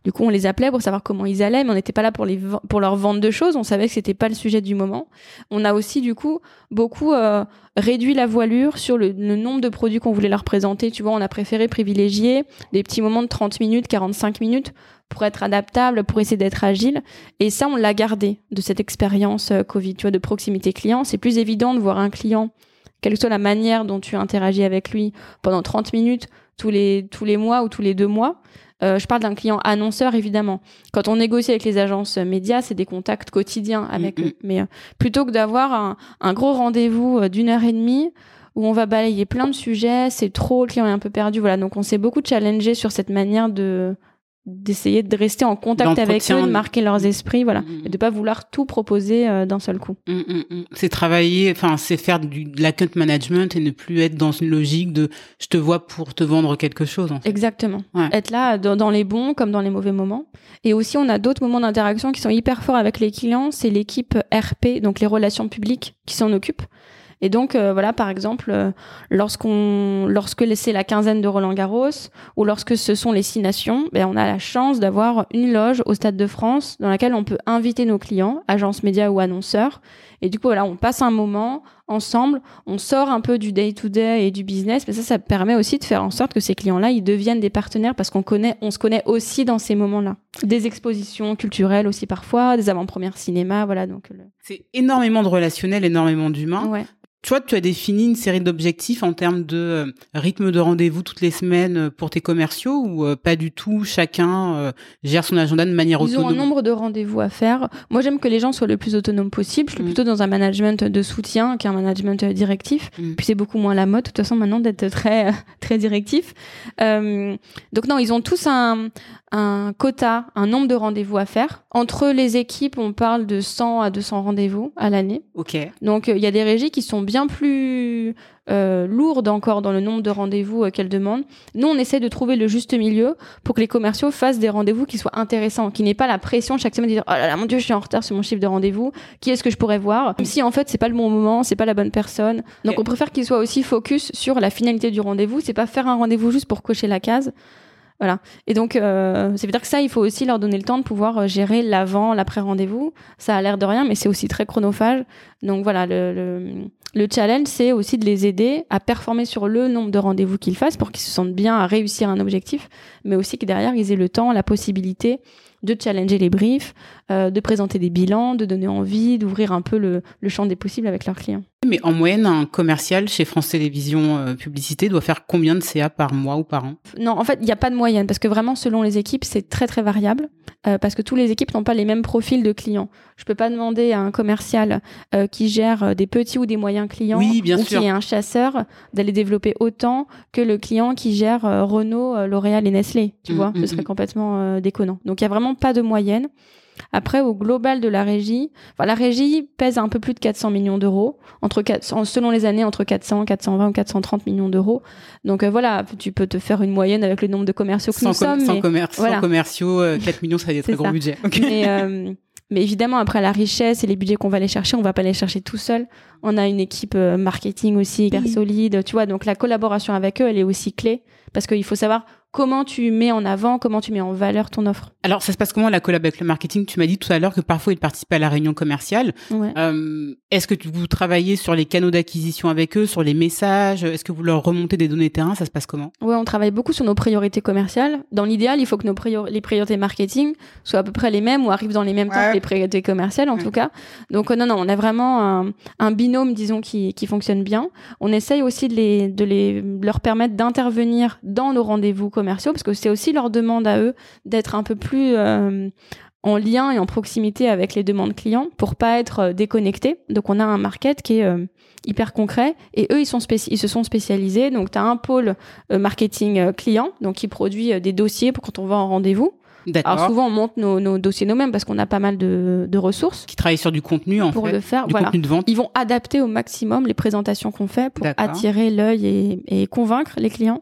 du coup, on les appelait pour savoir comment ils allaient, mais on n'était pas là pour, les, pour leur vendre de choses. On savait que c'était pas le sujet du moment. On a aussi, du coup, beaucoup euh, réduit la voilure sur le, nombre de produits qu'on voulait leur présenter. Tu vois, on a préféré privilégier des petits moments de 30 minutes, 45 minutes pour être adaptable, pour essayer d'être agile. Et ça, on l'a gardé de cette expérience euh, Covid, tu vois, de proximité client. C'est plus évident de voir un client, quelle que soit la manière dont tu interagis avec lui pendant 30 minutes tous les, tous les mois ou tous les deux mois, euh, je parle d'un client annonceur, évidemment. Quand on négocie avec les agences médias, c'est des contacts quotidiens avec mm, eux. Mm. Mais euh, plutôt que d'avoir un, un, gros rendez-vous euh, d'une heure et demie où on va balayer plein de sujets, c'est trop, le client est un peu perdu. Voilà, donc on s'est beaucoup challengé sur cette manière de d'essayer de rester en contact avec eux, de marquer leurs esprits, voilà, mm, et de pas vouloir tout proposer euh, d'un seul coup. C'est travailler, enfin, c'est faire du, de l'account management et ne plus être dans une logique de je te vois pour te vendre quelque chose. Exactement. Être là dans, les bons comme dans les mauvais moments. Et aussi, on a d'autres moments d'interaction qui sont hyper forts avec les clients. C'est l'équipe RP, donc les relations publiques, qui s'en occupe. Et donc voilà, par exemple, lorsqu'on, lorsque c'est la quinzaine de Roland Garros ou lorsque ce sont les six nations, ben on a la chance d'avoir une loge au Stade de France dans laquelle on peut inviter nos clients, agences médias ou annonceurs. Et du coup, voilà, on passe un moment ensemble, on sort un peu du day-to-day et du business, mais ça, ça permet aussi de faire en sorte que ces clients-là, ils deviennent des partenaires parce qu'on connaît, on se connaît aussi dans ces moments-là. Des expositions culturelles aussi parfois, des avant-premières cinéma, voilà. Donc, c'est énormément de relationnel, énormément d'humains. Ouais. Toi, tu as défini une série d'objectifs en termes de euh, rythme de rendez-vous toutes les semaines euh, pour tes commerciaux ou euh, pas du tout? Chacun gère son agenda de manière autonome. Ils ont un nombre de rendez-vous à faire. Moi, j'aime que les gens soient le plus autonomes possible. Je suis mm. plutôt dans un management de soutien qu'un management directif. Mm. Puis c'est beaucoup moins la mode, de toute façon, maintenant d'être très très directif. donc non, ils ont tous un, un quota, un nombre de rendez-vous à faire. Entre les équipes, on parle de 100 à 200 rendez-vous à l'année. Ok. Donc il y a des régies qui sont bien plus euh, lourdes encore dans le nombre de rendez-vous euh, qu'elles demandent. Nous, on essaie de trouver le juste milieu pour que les commerciaux fassent des rendez-vous qui soient intéressants, qui n'aient pas la pression chaque semaine de dire oh là là mon dieu je suis en retard sur mon chiffre de rendez-vous. Qui est-ce que je pourrais voir? Même si en fait c'est pas le bon moment, c'est pas la bonne personne. Donc on préfère qu'ils soient aussi focus sur la finalité du rendez-vous. C'est pas faire un rendez-vous juste pour cocher la case. Voilà. Et donc, euh, c'est dire que ça, il faut aussi leur donner le temps de pouvoir euh, gérer l'avant, l'après-rendez-vous. Ça a l'air de rien, mais c'est aussi très chronophage. Donc voilà, le, le, le challenge, c'est aussi de les aider à performer sur le nombre de rendez-vous qu'ils fassent pour qu'ils se sentent bien à réussir un objectif, mais aussi que derrière, ils aient le temps, la possibilité de challenger les briefs, euh, de présenter des bilans, de donner envie, d'ouvrir un peu le, le, champ des possibles avec leurs clients. Mais en moyenne, un commercial chez France Télévisions euh, Publicité doit faire combien de CA par mois ou par an? Non, en fait, il n'y a pas de moyenne parce que vraiment, selon les équipes, c'est très très variable euh, parce que tous les équipes n'ont pas les mêmes profils de clients. Je peux pas demander à un commercial qui gère des petits ou des moyens oui, bien ou sûr. qui est un chasseur d'aller développer autant que le client qui gère Renault, L'Oréal et Nestlé. Tu mmh, vois, ce mmh, serait mmh. complètement déconnant. Donc, il y a vraiment pas de moyenne. Après, au global de la régie, enfin, la régie pèse un peu plus de 400 millions d'euros, entre selon les années, entre 400, 420 ou 430 millions d'euros. Donc euh, voilà, tu peux te faire une moyenne avec le nombre de commerciaux que nous sommes. Sans, commerciaux, 4 euh, millions, ça va être très gros budget. Mais, euh, mais, évidemment, après la richesse et les budgets qu'on va aller chercher, on va pas les chercher tout seul. On a une équipe marketing aussi hyper solide, tu vois. Donc la collaboration avec eux, elle est aussi clé parce qu'il faut savoir comment tu mets en avant, comment tu mets en valeur ton offre. Alors, ça se passe comment la collab avec le marketing? Tu m'as dit tout à l'heure que parfois ils participent à la réunion commerciale. Euh, est-ce que vous travaillez sur les canaux d'acquisition avec eux, sur les messages? Est-ce que vous leur remontez des données terrain? Ça se passe comment? Oui, on travaille beaucoup sur nos priorités commerciales. Dans l'idéal, il faut que nos les priorités marketing soient à peu près les mêmes ou arrivent dans les mêmes temps que les priorités commerciales, en tout cas. Donc, euh, non, non, on a vraiment un, binôme, disons, qui, qui fonctionne bien. On essaye aussi de les, de les leur permettre d'intervenir dans nos rendez-vous commerciaux parce que c'est aussi leur demande à eux d'être un peu plus euh, en lien et en proximité avec les demandes clients pour pas être euh, déconnectés. Donc on a un market qui est euh, hyper concret et eux ils sont ils se sont spécialisés. Donc tu as un pôle marketing client donc qui produit des dossiers pour quand on va en rendez-vous. Alors souvent on monte nos, dossiers nous-mêmes parce qu'on a pas mal de, ressources. Qui travaillent sur du contenu en pour fait. le faire. Du contenu de vente. Ils vont adapter au maximum les présentations qu'on fait pour attirer l'œil et, et convaincre les clients.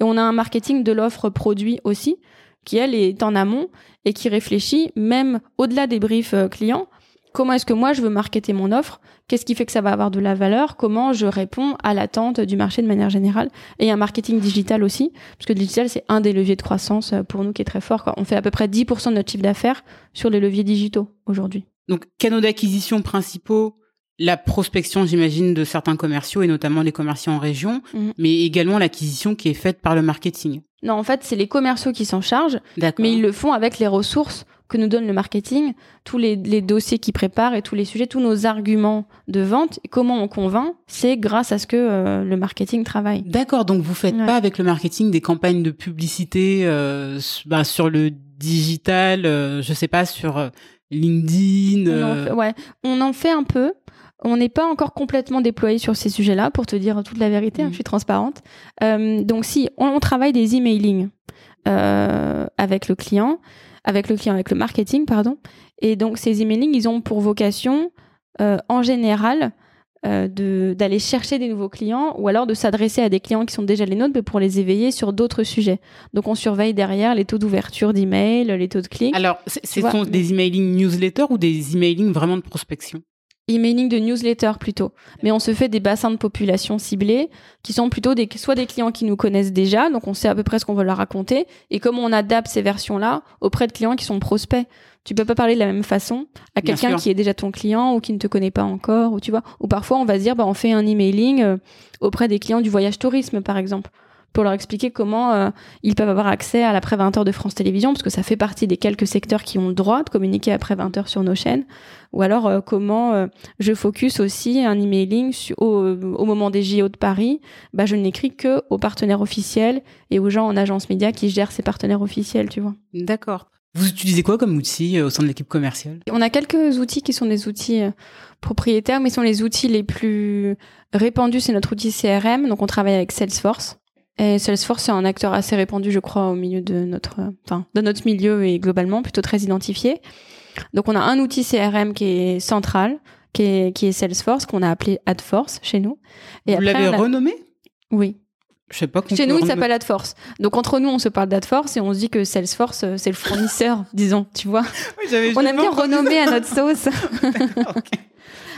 Et on a un marketing de l'offre produit aussi, qui elle est en amont et qui réfléchit même au-delà des briefs euh, clients. Comment est-ce que moi je veux marketer mon offre? Qu'est-ce qui fait que ça va avoir de la valeur? Comment je réponds à l'attente du marché de manière générale? Et un marketing digital aussi, parce que le digital c'est un des leviers de croissance euh, pour nous qui est très fort. On fait à peu près 10% de notre chiffre d'affaires sur les leviers digitaux aujourd'hui. Donc canaux d'acquisition principaux, la prospection, j'imagine, de certains commerciaux et notamment les commerciaux en région, mhm. mais également l'acquisition qui est faite par le marketing. Non, en fait, c'est les commerciaux qui s'en chargent, mais ils le font avec les ressources que nous donne le marketing, tous les, dossiers qu'ils préparent et tous les sujets, tous nos arguments de vente, et comment on convainc, c'est grâce à ce que euh, le marketing travaille. D'accord, donc vous faites pas avec le marketing des campagnes de publicité euh, bah, sur le digital, euh, je sais pas, sur LinkedIn. On ouais, on en fait un peu. On n'est pas encore complètement déployé sur ces sujets-là, pour te dire toute la vérité, hein, mm. je suis transparente. Euh, donc si, on, travaille des emailing euh, avec le client, avec le client, avec le marketing, pardon. Et donc ces emailing, ils ont pour vocation, euh, en général, d'aller chercher des nouveaux clients ou alors de s'adresser à des clients qui sont déjà les nôtres mais pour les éveiller sur d'autres sujets. Donc on surveille derrière les taux d'ouverture d'email, les taux de clics. Alors, ce sont des emailing newsletters ou des emailing vraiment de prospection? Emailing de newsletter plutôt. Mais on se fait des bassins de population ciblés qui sont plutôt des, soit des clients qui nous connaissent déjà, donc on sait à peu près ce qu'on veut leur raconter, et comment on adapte ces versions-là auprès de clients qui sont prospects. Tu peux pas parler de la même façon à quelqu'un qui est déjà ton client ou qui ne te connaît pas encore, ou tu vois. Ou parfois on va se dire, bah, on fait un emailing euh, auprès des clients du voyage tourisme, par exemple pour leur expliquer comment euh, ils peuvent avoir accès à l'après 20 heures de France Télévisions, parce que ça fait partie des quelques secteurs qui ont le droit de communiquer après 20 heures sur nos chaînes. Ou alors euh, comment euh, je focus aussi un emailing au, au, moment des JO de Paris. Bah, je n'écris que aux partenaires officiels et aux gens en agence média qui gèrent ces partenaires officiels, tu vois. D'accord. Vous utilisez quoi comme outil au sein de l'équipe commerciale? On a quelques outils qui sont des outils propriétaires, mais sont les outils les plus répandus. C'est notre outil CRM, donc on travaille avec Salesforce. Et Salesforce est un acteur assez répandu, je crois, au milieu de notre, enfin, de notre milieu et globalement plutôt très identifié. Donc, on a un outil CRM qui est central, qui est, qui est Salesforce, qu'on a appelé AdForce chez nous. Et Vous l'avez renommé? Oui. Je sais pas Chez nous, il s'appelle AdForce. Donc entre nous, on se parle d'AdForce et on se dit que Salesforce, euh, c'est le fournisseur, disons, tu vois. Oui, on aime bien renommer à notre sauce. okay.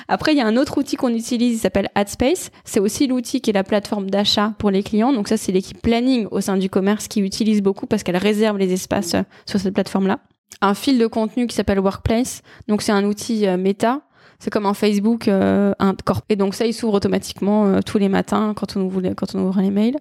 Après, il y a un autre outil qu'on utilise, il s'appelle AdSpace. C'est aussi l'outil qui est la plateforme d'achat pour les clients. Donc ça, c'est l'équipe planning au sein du commerce qui utilise beaucoup parce qu'elle réserve les espaces euh, sur cette plateforme-là. Un fil de contenu qui s'appelle Workplace. Donc c'est un outil euh, méta. C'est comme un Facebook, euh, un. Et donc ça, il s'ouvre automatiquement tous les matins quand on, ouvre, quand on ouvre les mails.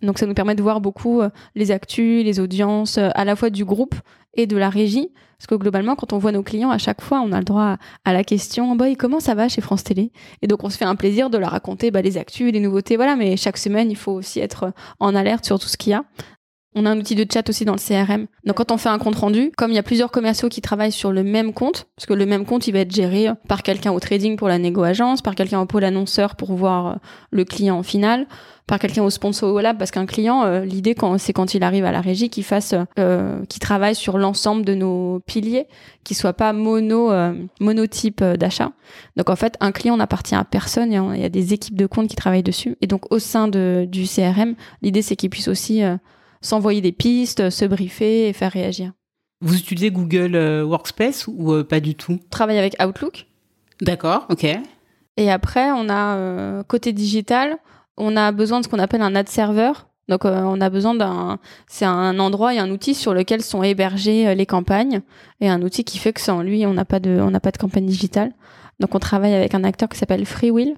Donc ça nous permet de voir beaucoup les actus, les audiences, à la fois du groupe et de la régie. Parce que globalement, quand on voit nos clients, à chaque fois, on a le droit à, la question Boy, comment ça va chez France Télé? Et donc, on se fait un plaisir de leur raconter bah, les actus, les nouveautés. Voilà, mais chaque semaine, il faut aussi être en alerte sur tout ce qu'il y a. On a un outil de chat aussi dans le CRM. Donc quand on fait un compte rendu, comme il y a plusieurs commerciaux qui travaillent sur le même compte, parce que le même compte il va être géré par quelqu'un au trading pour la négo agence, par quelqu'un au pôle annonceur pour voir euh, le client final, par quelqu'un au sponsor au lab, parce qu'un client, euh, l'idée quand c'est quand il arrive à la régie qu'il fasse, euh, qu'il travaille sur l'ensemble de nos piliers, qu'il soit pas mono euh, monotype d'achat. Donc en fait, un client n'appartient à personne, il y a des équipes de compte qui travaillent dessus. Et donc au sein de, du CRM, l'idée c'est qu'il puisse aussi s'envoyer des pistes, se briefer et faire réagir. Vous utilisez Google euh, Workspace ou euh, pas du tout? Travaille avec Outlook. D'accord, ok. Et après, on a euh, côté digital, on a besoin de ce qu'on appelle un ad server. Donc, on a besoin d'un, c'est un endroit et un outil sur lequel sont hébergées les campagnes et un outil qui fait que sans lui, on n'a pas de, on n'a pas de campagne digitale. Donc, on travaille avec un acteur qui s'appelle Freewheel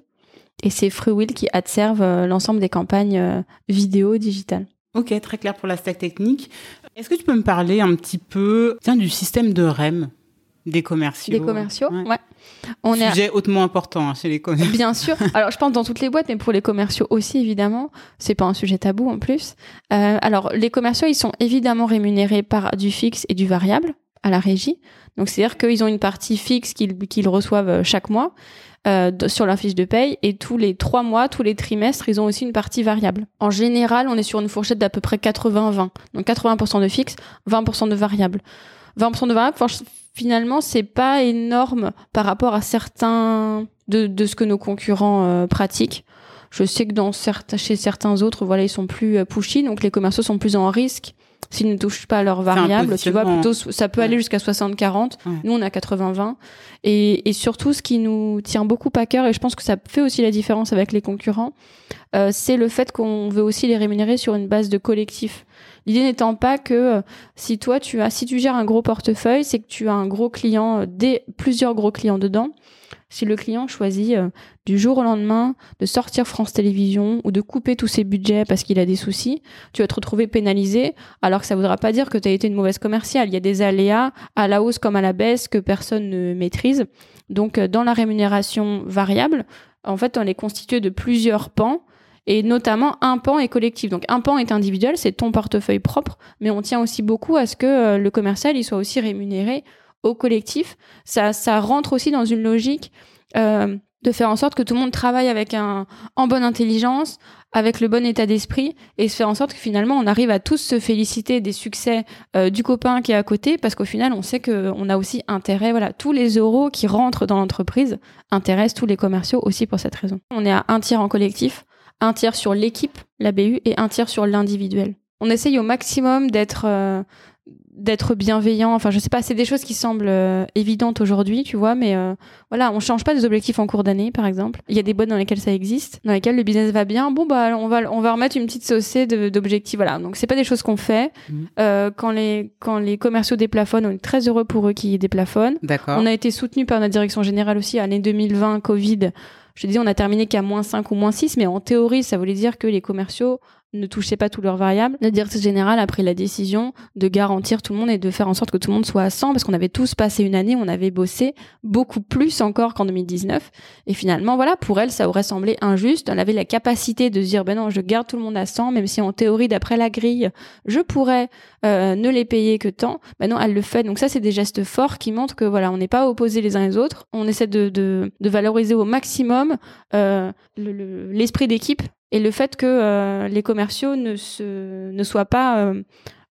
et c'est Freewheel qui adserve l'ensemble des campagnes vidéo digitales. Ok, très clair pour la stack technique. Est-ce que tu peux me parler un petit peu tiens, du système de REM des commerciaux? Des commerciaux, ouais. On Sujet hautement important hein, chez les commerciaux. Bien sûr. Alors, je pense dans toutes les boîtes, mais pour les commerciaux aussi, évidemment. C'est pas un sujet tabou en plus. Euh, alors, les commerciaux, ils sont évidemment rémunérés par du fixe et du variable à la régie. Donc, c'est-à-dire qu'ils ont une partie fixe qu'ils reçoivent euh, chaque mois euh, sur leur fiche de paye et tous les trois mois, tous les trimestres, ils ont aussi une partie variable. En général, on est sur une fourchette d'à peu près 80-20. Donc 80% de fixe, 20% de variable. 20% de variable, finalement, c'est pas énorme par rapport à certains de, de ce que nos concurrents euh, pratiquent. Je sais que dans certains, chez certains autres, voilà, ils sont plus euh, pushy, donc les commerciaux sont plus en risque s'ils ne touchent pas leurs variables, tu vois, plutôt ça peut aller jusqu'à 60-40. Nous, on a 80-20. Et, et, surtout, ce qui nous tient beaucoup à cœur, et je pense que ça fait aussi la différence avec les concurrents, euh, c'est le fait qu'on veut aussi les rémunérer sur une base de collectif. L'idée n'étant pas que euh, si toi tu as, si tu gères un gros portefeuille, c'est que tu as un gros client, euh, des plusieurs gros clients dedans si le client choisit euh, du jour au lendemain de sortir France Télévisions ou de couper tous ses budgets parce qu'il a des soucis, tu vas te retrouver pénalisé, alors que ça ne voudra pas dire que tu as été une mauvaise commerciale. Il y a des aléas à la hausse comme à la baisse que personne ne maîtrise. Donc, euh, dans la rémunération variable, en fait, on est constitué de plusieurs pans et notamment un pan est collectif. Donc un pan est individuel, c'est ton portefeuille propre, mais on tient aussi beaucoup à ce que euh, le commercial il soit aussi rémunéré collectif, ça, ça rentre aussi dans une logique euh, de faire en sorte que tout le monde travaille avec un, en bonne intelligence, avec le bon état d'esprit, et se faire en sorte que finalement on arrive à tous se féliciter des succès euh, du copain qui est à côté, parce qu'au final on sait qu'on a aussi intérêt, voilà, tous les euros qui rentrent dans l'entreprise intéressent tous les commerciaux aussi pour cette raison. On est à un tiers en collectif, un tiers sur l'équipe, la BU, et un tiers sur l'individuel. On essaye au maximum d'être euh, d'être bienveillant. Enfin, je sais pas, c'est des choses qui semblent euh, évidentes aujourd'hui, tu vois, mais euh, voilà, on change pas des objectifs en cours d'année, par exemple. Il y a des boîtes dans lesquelles ça existe, dans lesquelles le business va bien. Bon, bah, on va, on va remettre une petite saucée d'objectifs. Voilà. Donc, c'est pas des choses qu'on fait. Mhm. Euh, quand les, quand les commerciaux déplafonnent, on est très heureux pour eux qui déplafonnent. D'accord. On a été soutenu par notre direction générale aussi, année 2020, Covid. Je te dis, on a terminé qu'à moins 5 ou moins 6, mais en théorie, ça voulait dire que les commerciaux ne touchaient pas tous leurs variables. La directrice générale a pris la décision de garantir tout le monde et de faire en sorte que tout le monde soit à 100 parce qu'on avait tous passé une année, on avait bossé beaucoup plus encore qu'en 2019. Et finalement, voilà, pour elle, ça aurait semblé injuste. Elle avait la capacité de se dire, ben non, je garde tout le monde à 100, même si en théorie, d'après la grille, je pourrais euh, ne les payer que tant. Ben non, elle le fait. Donc ça, c'est des gestes forts qui montrent que voilà, on n'est pas opposés les uns les autres. On essaie de, de, de valoriser au maximum euh, le- le- l'esprit d'équipe et le fait que euh, les commerciaux ne, se, ne soient pas euh,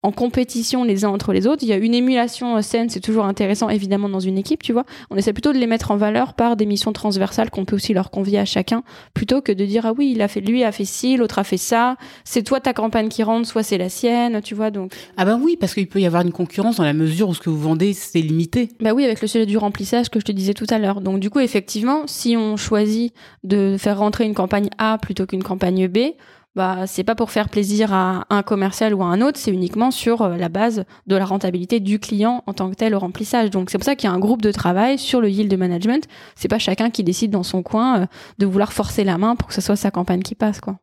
en compétition les uns entre les autres. Il y a une émulation euh, saine, c'est toujours intéressant évidemment dans une équipe, tu vois. On essaie plutôt de les mettre en valeur par des missions transversales qu'on peut aussi leur convier à chacun, plutôt que de dire ah oui, il a fait lui a fait ci, l'autre a fait ça, c'est toi ta campagne qui rentre, soit c'est la sienne, tu vois. Donc Ah ben oui, parce qu'il peut y avoir une concurrence dans la mesure où ce que vous vendez, c'est limité. Bah oui, avec le sujet du remplissage que je te disais tout à l'heure. Donc du coup, effectivement, si on choisit de faire rentrer une campagne A plutôt qu'une campagne B, bah c'est pas pour faire plaisir à un commercial ou à un autre, c'est uniquement sur euh, la base de la rentabilité du client en tant que tel au remplissage. Donc c'est pour ça qu'il y a un groupe de travail sur le yield management. C'est pas chacun qui décide dans son coin euh, de vouloir forcer la main pour que ce soit sa campagne qui passe quoi.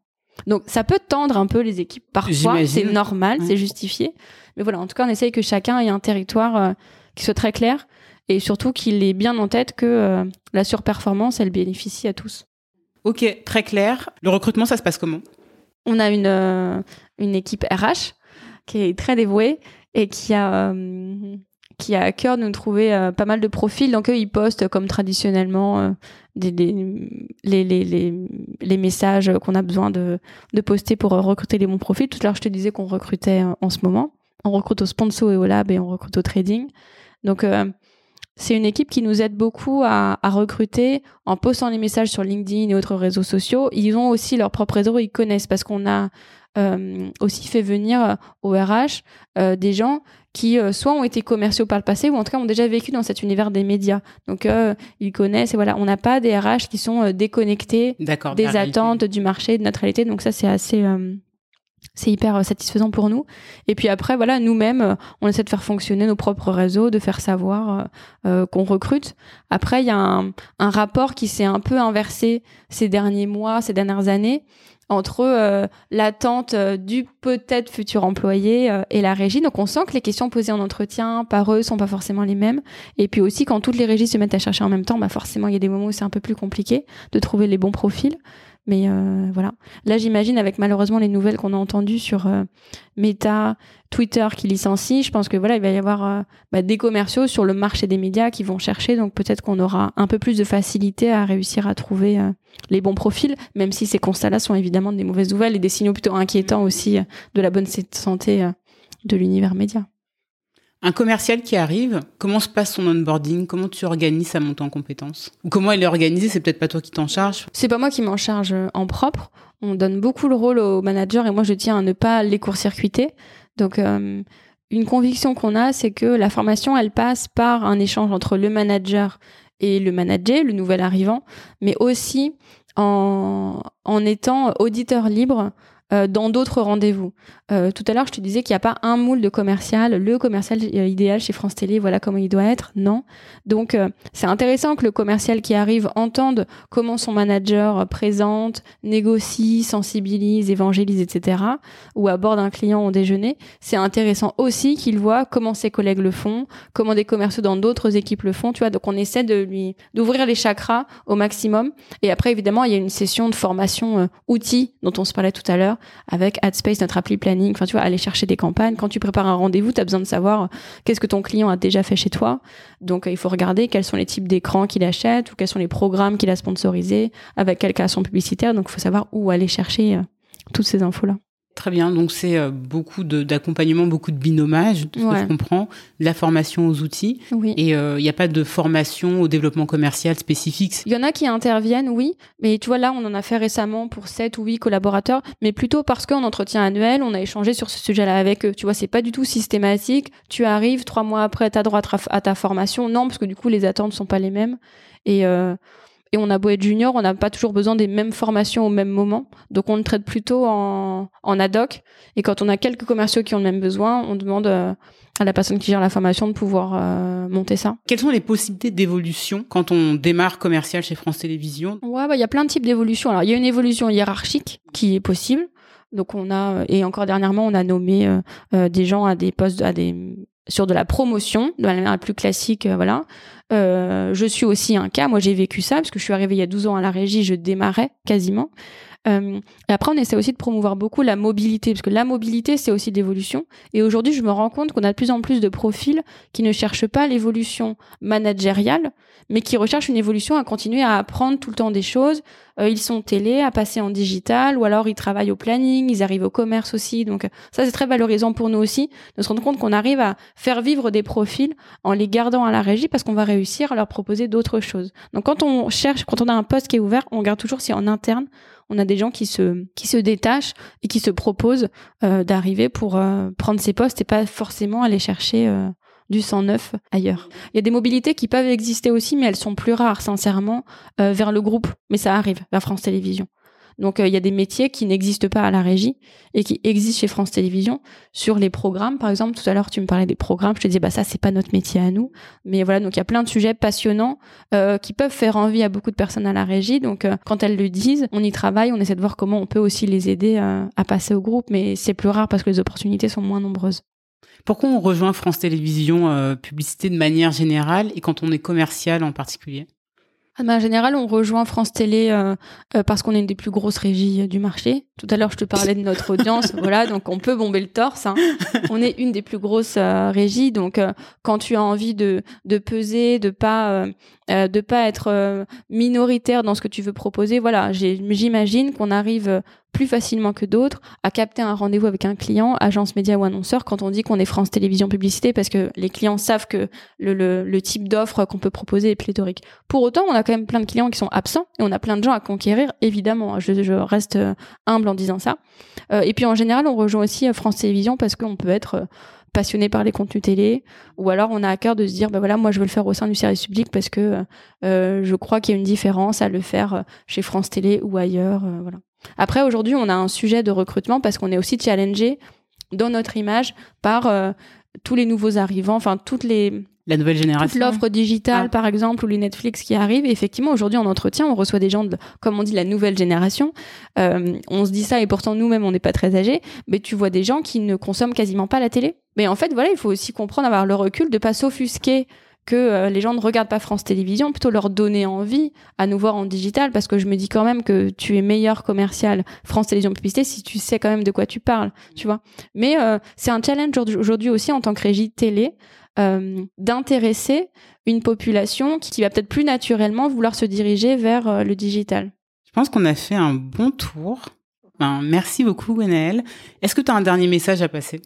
Donc ça peut tendre un peu les équipes parfois, c'est normal, Ouais. c'est justifié. Mais voilà, en tout cas, on essaye que chacun ait un territoire euh, qui soit très clair et surtout qu'il ait bien en tête que euh, la surperformance, elle bénéficie à tous. Ok, très clair. Le recrutement, ça se passe comment? On a une, euh, une équipe RH qui est très dévouée et qui a, euh, à cœur de nous trouver euh, pas mal de profils. Donc eux, ils postent comme traditionnellement les, messages qu'on a besoin de, poster pour recruter les bons profils. Tout à l'heure, je te disais qu'on recrutait en ce moment. On recrute au sponsor et au lab et on recrute au trading. Donc c'est une équipe qui nous aide beaucoup à, à recruter en postant les messages sur LinkedIn et autres réseaux sociaux. Ils ont aussi leur propre réseau, ils connaissent parce qu'on a euh, aussi fait venir euh, au RH euh, des gens qui euh, soit ont été commerciaux par le passé ou en tout cas ont déjà vécu dans cet univers des médias. Donc ils connaissent et voilà, on n'a pas des RH qui sont déconnectés des réalité. attentes du marché, de notre réalité. Donc ça c'est assez c'est hyper euh, satisfaisant pour nous. Et puis après, voilà, nous-mêmes, euh, on essaie de faire fonctionner nos propres réseaux, de faire savoir euh, qu'on recrute. Après, il y a un, rapport qui s'est un peu inversé ces derniers mois, ces dernières années, entre l'attente du peut-être futur employé et la régie. Donc on sent que les questions posées en entretien par eux sont pas forcément les mêmes. Et puis aussi, quand toutes les régies se mettent à chercher en même temps, bah forcément, il y a des moments où c'est un peu plus compliqué de trouver les bons profils. Mais euh, voilà. Là, j'imagine avec malheureusement les nouvelles qu'on a entendues sur euh, Meta, Twitter qui licencie, je pense que voilà, il va y avoir euh, bah, des commerciaux sur le marché des médias qui vont chercher. Donc peut-être qu'on aura un peu plus de facilité à réussir à trouver les bons profils, même si ces constats-là sont évidemment des mauvaises nouvelles et des signaux plutôt inquiétants aussi de la bonne santé de l'univers média. Un commercial qui arrive, comment se passe son onboarding? Comment tu organises sa montée en compétences? Ou comment elle est organisée? C'est peut-être pas toi qui t'en charge. C'est pas moi qui m'en charge en propre. On donne beaucoup le rôle au manager et moi je tiens à ne pas les court-circuiter. Donc euh, une conviction qu'on a, c'est que la formation, elle passe par un échange entre le manager et le manager, le nouvel arrivant, mais aussi en, en étant auditeur libre euh, dans d'autres rendez-vous. Euh, tout à l'heure, je te disais qu'il n'y a pas un moule de commercial, le commercial euh, idéal chez France Télé, voilà comment il doit être. Non. Donc, euh, c'est intéressant que le commercial qui arrive entende comment son manager présente, négocie, sensibilise, évangélise, etc. Ou aborde un client au déjeuner. C'est intéressant aussi qu'il voit comment ses collègues le font, comment des commerciaux dans d'autres équipes le font. Tu vois, donc on essaie de lui d'ouvrir les chakras au maximum. Et après, évidemment, il y a une session de formation euh, outils dont on se parlait tout à l'heure avec AdSpace, notre appli planning. Enfin, tu vois, aller chercher des campagnes. Quand tu prépares un rendez-vous, tu as besoin de savoir euh, qu'est-ce que ton client a déjà fait chez toi. Donc, euh, il faut regarder quels sont les types d'écrans qu'il achète ou quels sont les programmes qu'il a sponsorisés, avec quelle création publicitaire. Donc, il faut savoir où aller chercher euh, toutes ces infos-là. Très bien, donc c'est euh, beaucoup d'accompagnement, beaucoup de ce que je comprends, de la formation aux outils. Oui. Et il n'y a pas de formation au développement commercial spécifique. Il y en a qui interviennent, oui, mais tu vois là, on en a fait récemment pour 7 ou 8 collaborateurs, mais plutôt parce qu'en entretien annuel, on a échangé sur ce sujet-là avec eux. Tu vois, c'est pas du tout systématique. Tu arrives trois mois après, tu as droit à ta formation. Non, parce que du coup, les attentes sont pas les mêmes. Et euh, et on a beau être junior, on n'a pas toujours besoin des mêmes formations au même moment. Donc on le traite plutôt en, en ad hoc. Et quand on a quelques commerciaux qui ont le même besoin, on demande euh, à la personne qui gère la formation de pouvoir euh, monter ça. Quelles sont les possibilités d'évolution quand on démarre commercial chez France Télévisions? Ouais, bah, il y a plein de types d'évolution. Alors il y a une évolution hiérarchique qui est possible. Donc on a et encore dernièrement on a nommé euh, des gens à des postes à des sur de la promotion de la manière la plus classique voilà euh, je suis aussi un cas. Moi, j'ai vécu ça parce que je suis arrivée il y a 12 ans à la régie, je démarrais quasiment. Euh, et après, on essaie aussi de promouvoir beaucoup la mobilité, parce que la mobilité, c'est aussi l'évolution. Et aujourd'hui, je me rends compte qu'on a de plus en plus de profils qui ne cherchent pas l'évolution managériale, mais qui recherchent une évolution à continuer à apprendre tout le temps des choses. Euh, ils sont télé, à passer en digital, ou alors ils travaillent au planning, ils arrivent au commerce aussi. Donc ça, c'est très valorisant pour nous aussi de se rendre compte qu'on arrive à faire vivre des profils en les gardant à la régie, parce qu'on va réussir à leur proposer d'autres choses. Donc quand on cherche, quand on a un poste qui est ouvert, on regarde toujours si en interne on a des gens qui se détachent et qui se proposent euh, d'arriver pour euh, prendre ces postes et pas forcément aller chercher euh, du sang neuf ailleurs. Il y a des mobilités qui peuvent exister aussi, mais elles sont plus rares, sincèrement, vers le groupe. Mais ça arrive vers France Télévisions. Donc euh, il y a des métiers qui n'existent pas à la régie et qui existent chez France Télévisions sur les programmes. Par exemple, tout à l'heure tu me parlais des programmes, je te disais bah ça c'est pas notre métier à nous, mais voilà donc il y a plein de sujets passionnants euh, qui peuvent faire envie à beaucoup de personnes à la régie. Donc euh, quand elles le disent, on y travaille, on essaie de voir comment on peut aussi les aider à passer au groupe, mais c'est plus rare parce que les opportunités sont moins nombreuses. Pourquoi on rejoint France Télévisions publicité de manière générale et quand on est commercial en particulier? En général, on rejoint France Télé euh, euh, parce qu'on est une des plus grosses régies euh, du marché. Tout à l'heure, je te parlais de notre audience, voilà, donc on peut bomber le torse. Hein. On est une des plus grosses régies, donc quand tu as envie de, de peser, de pas de pas être minoritaire dans ce que tu veux proposer, voilà, j'imagine qu'on arrive plus facilement que d'autres à capter un rendez-vous avec un client, agence média ou annonceur, quand on dit qu'on est France Télévisions Publicité, parce que les clients savent que le, le, le type d'offre qu'on peut proposer est pléthorique. Pour autant, on a quand même plein de clients qui sont absents et on a plein de gens à conquérir, évidemment. Je, je reste euh, humble en disant ça. Euh, et puis en général, on rejoint aussi euh, France Télévisions parce qu'on peut être passionné par les contenus télé, ou alors on a à cœur de se dire, ben voilà, moi je veux le faire au sein du service public parce que euh, je crois qu'il y a une différence à le faire chez France Télé ou ailleurs, voilà. Après, aujourd'hui, on a un sujet de recrutement parce qu'on est aussi challengé dans notre image par euh, tous les nouveaux arrivants, enfin toutes les la nouvelle génération. L'offre digitale, ah. par exemple, ou les Netflix qui arrivent. Et effectivement, aujourd'hui, en entretien, on reçoit des gens, de, comme on dit, la nouvelle génération. Euh, on se dit ça, et pourtant, nous-mêmes, on n'est pas très âgés. Mais tu vois des gens qui ne consomment quasiment pas la télé. Mais en fait, voilà, il faut aussi comprendre, avoir le recul, de pas s'offusquer que euh, les gens ne regardent pas France Télévisions, plutôt leur donner envie à nous voir en digital, parce que je me dis quand même que tu es meilleur commercial France Télévisions Publicité si tu sais quand même de quoi tu parles, tu vois. Mais euh, c'est un challenge aujourd'hui aussi en tant que régie télé euh, d'intéresser une population qui, va peut-être plus naturellement vouloir se diriger vers le digital. Je pense qu'on a fait un bon tour. Ben, merci beaucoup, Gwenaëlle. Est-ce que tu as un dernier message à passer?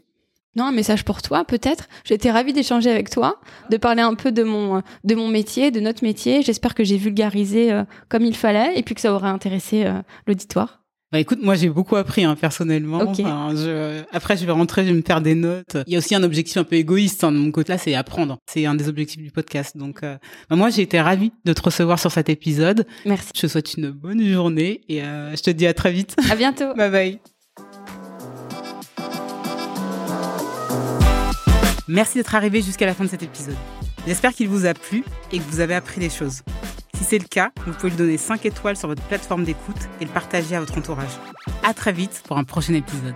Non, un message pour toi, peut-être. J'étais ravie d'échanger avec toi, de parler un peu de mon de mon métier, de notre métier. J'espère que j'ai vulgarisé euh, comme il fallait et puis que ça aurait intéressé euh, l'auditoire. Bah écoute, moi j'ai beaucoup appris hein, personnellement. Après, je vais rentrer, je vais me faire des notes. Il y a aussi un objectif un peu égoïste hein, de mon côté là, c'est apprendre. C'est un des objectifs du podcast. Donc, euh, bah, moi j'ai été ravie de te recevoir sur cet épisode. Merci. Je te souhaite une bonne journée et je te dis à très vite. À bientôt. bye bye. Merci d'être arrivé jusqu'à la fin de cet épisode. J'espère qu'il vous a plu et que vous avez appris des choses. Si c'est le cas, vous pouvez lui donner 5 étoiles sur votre plateforme d'écoute et le partager à votre entourage. À très vite pour un prochain épisode.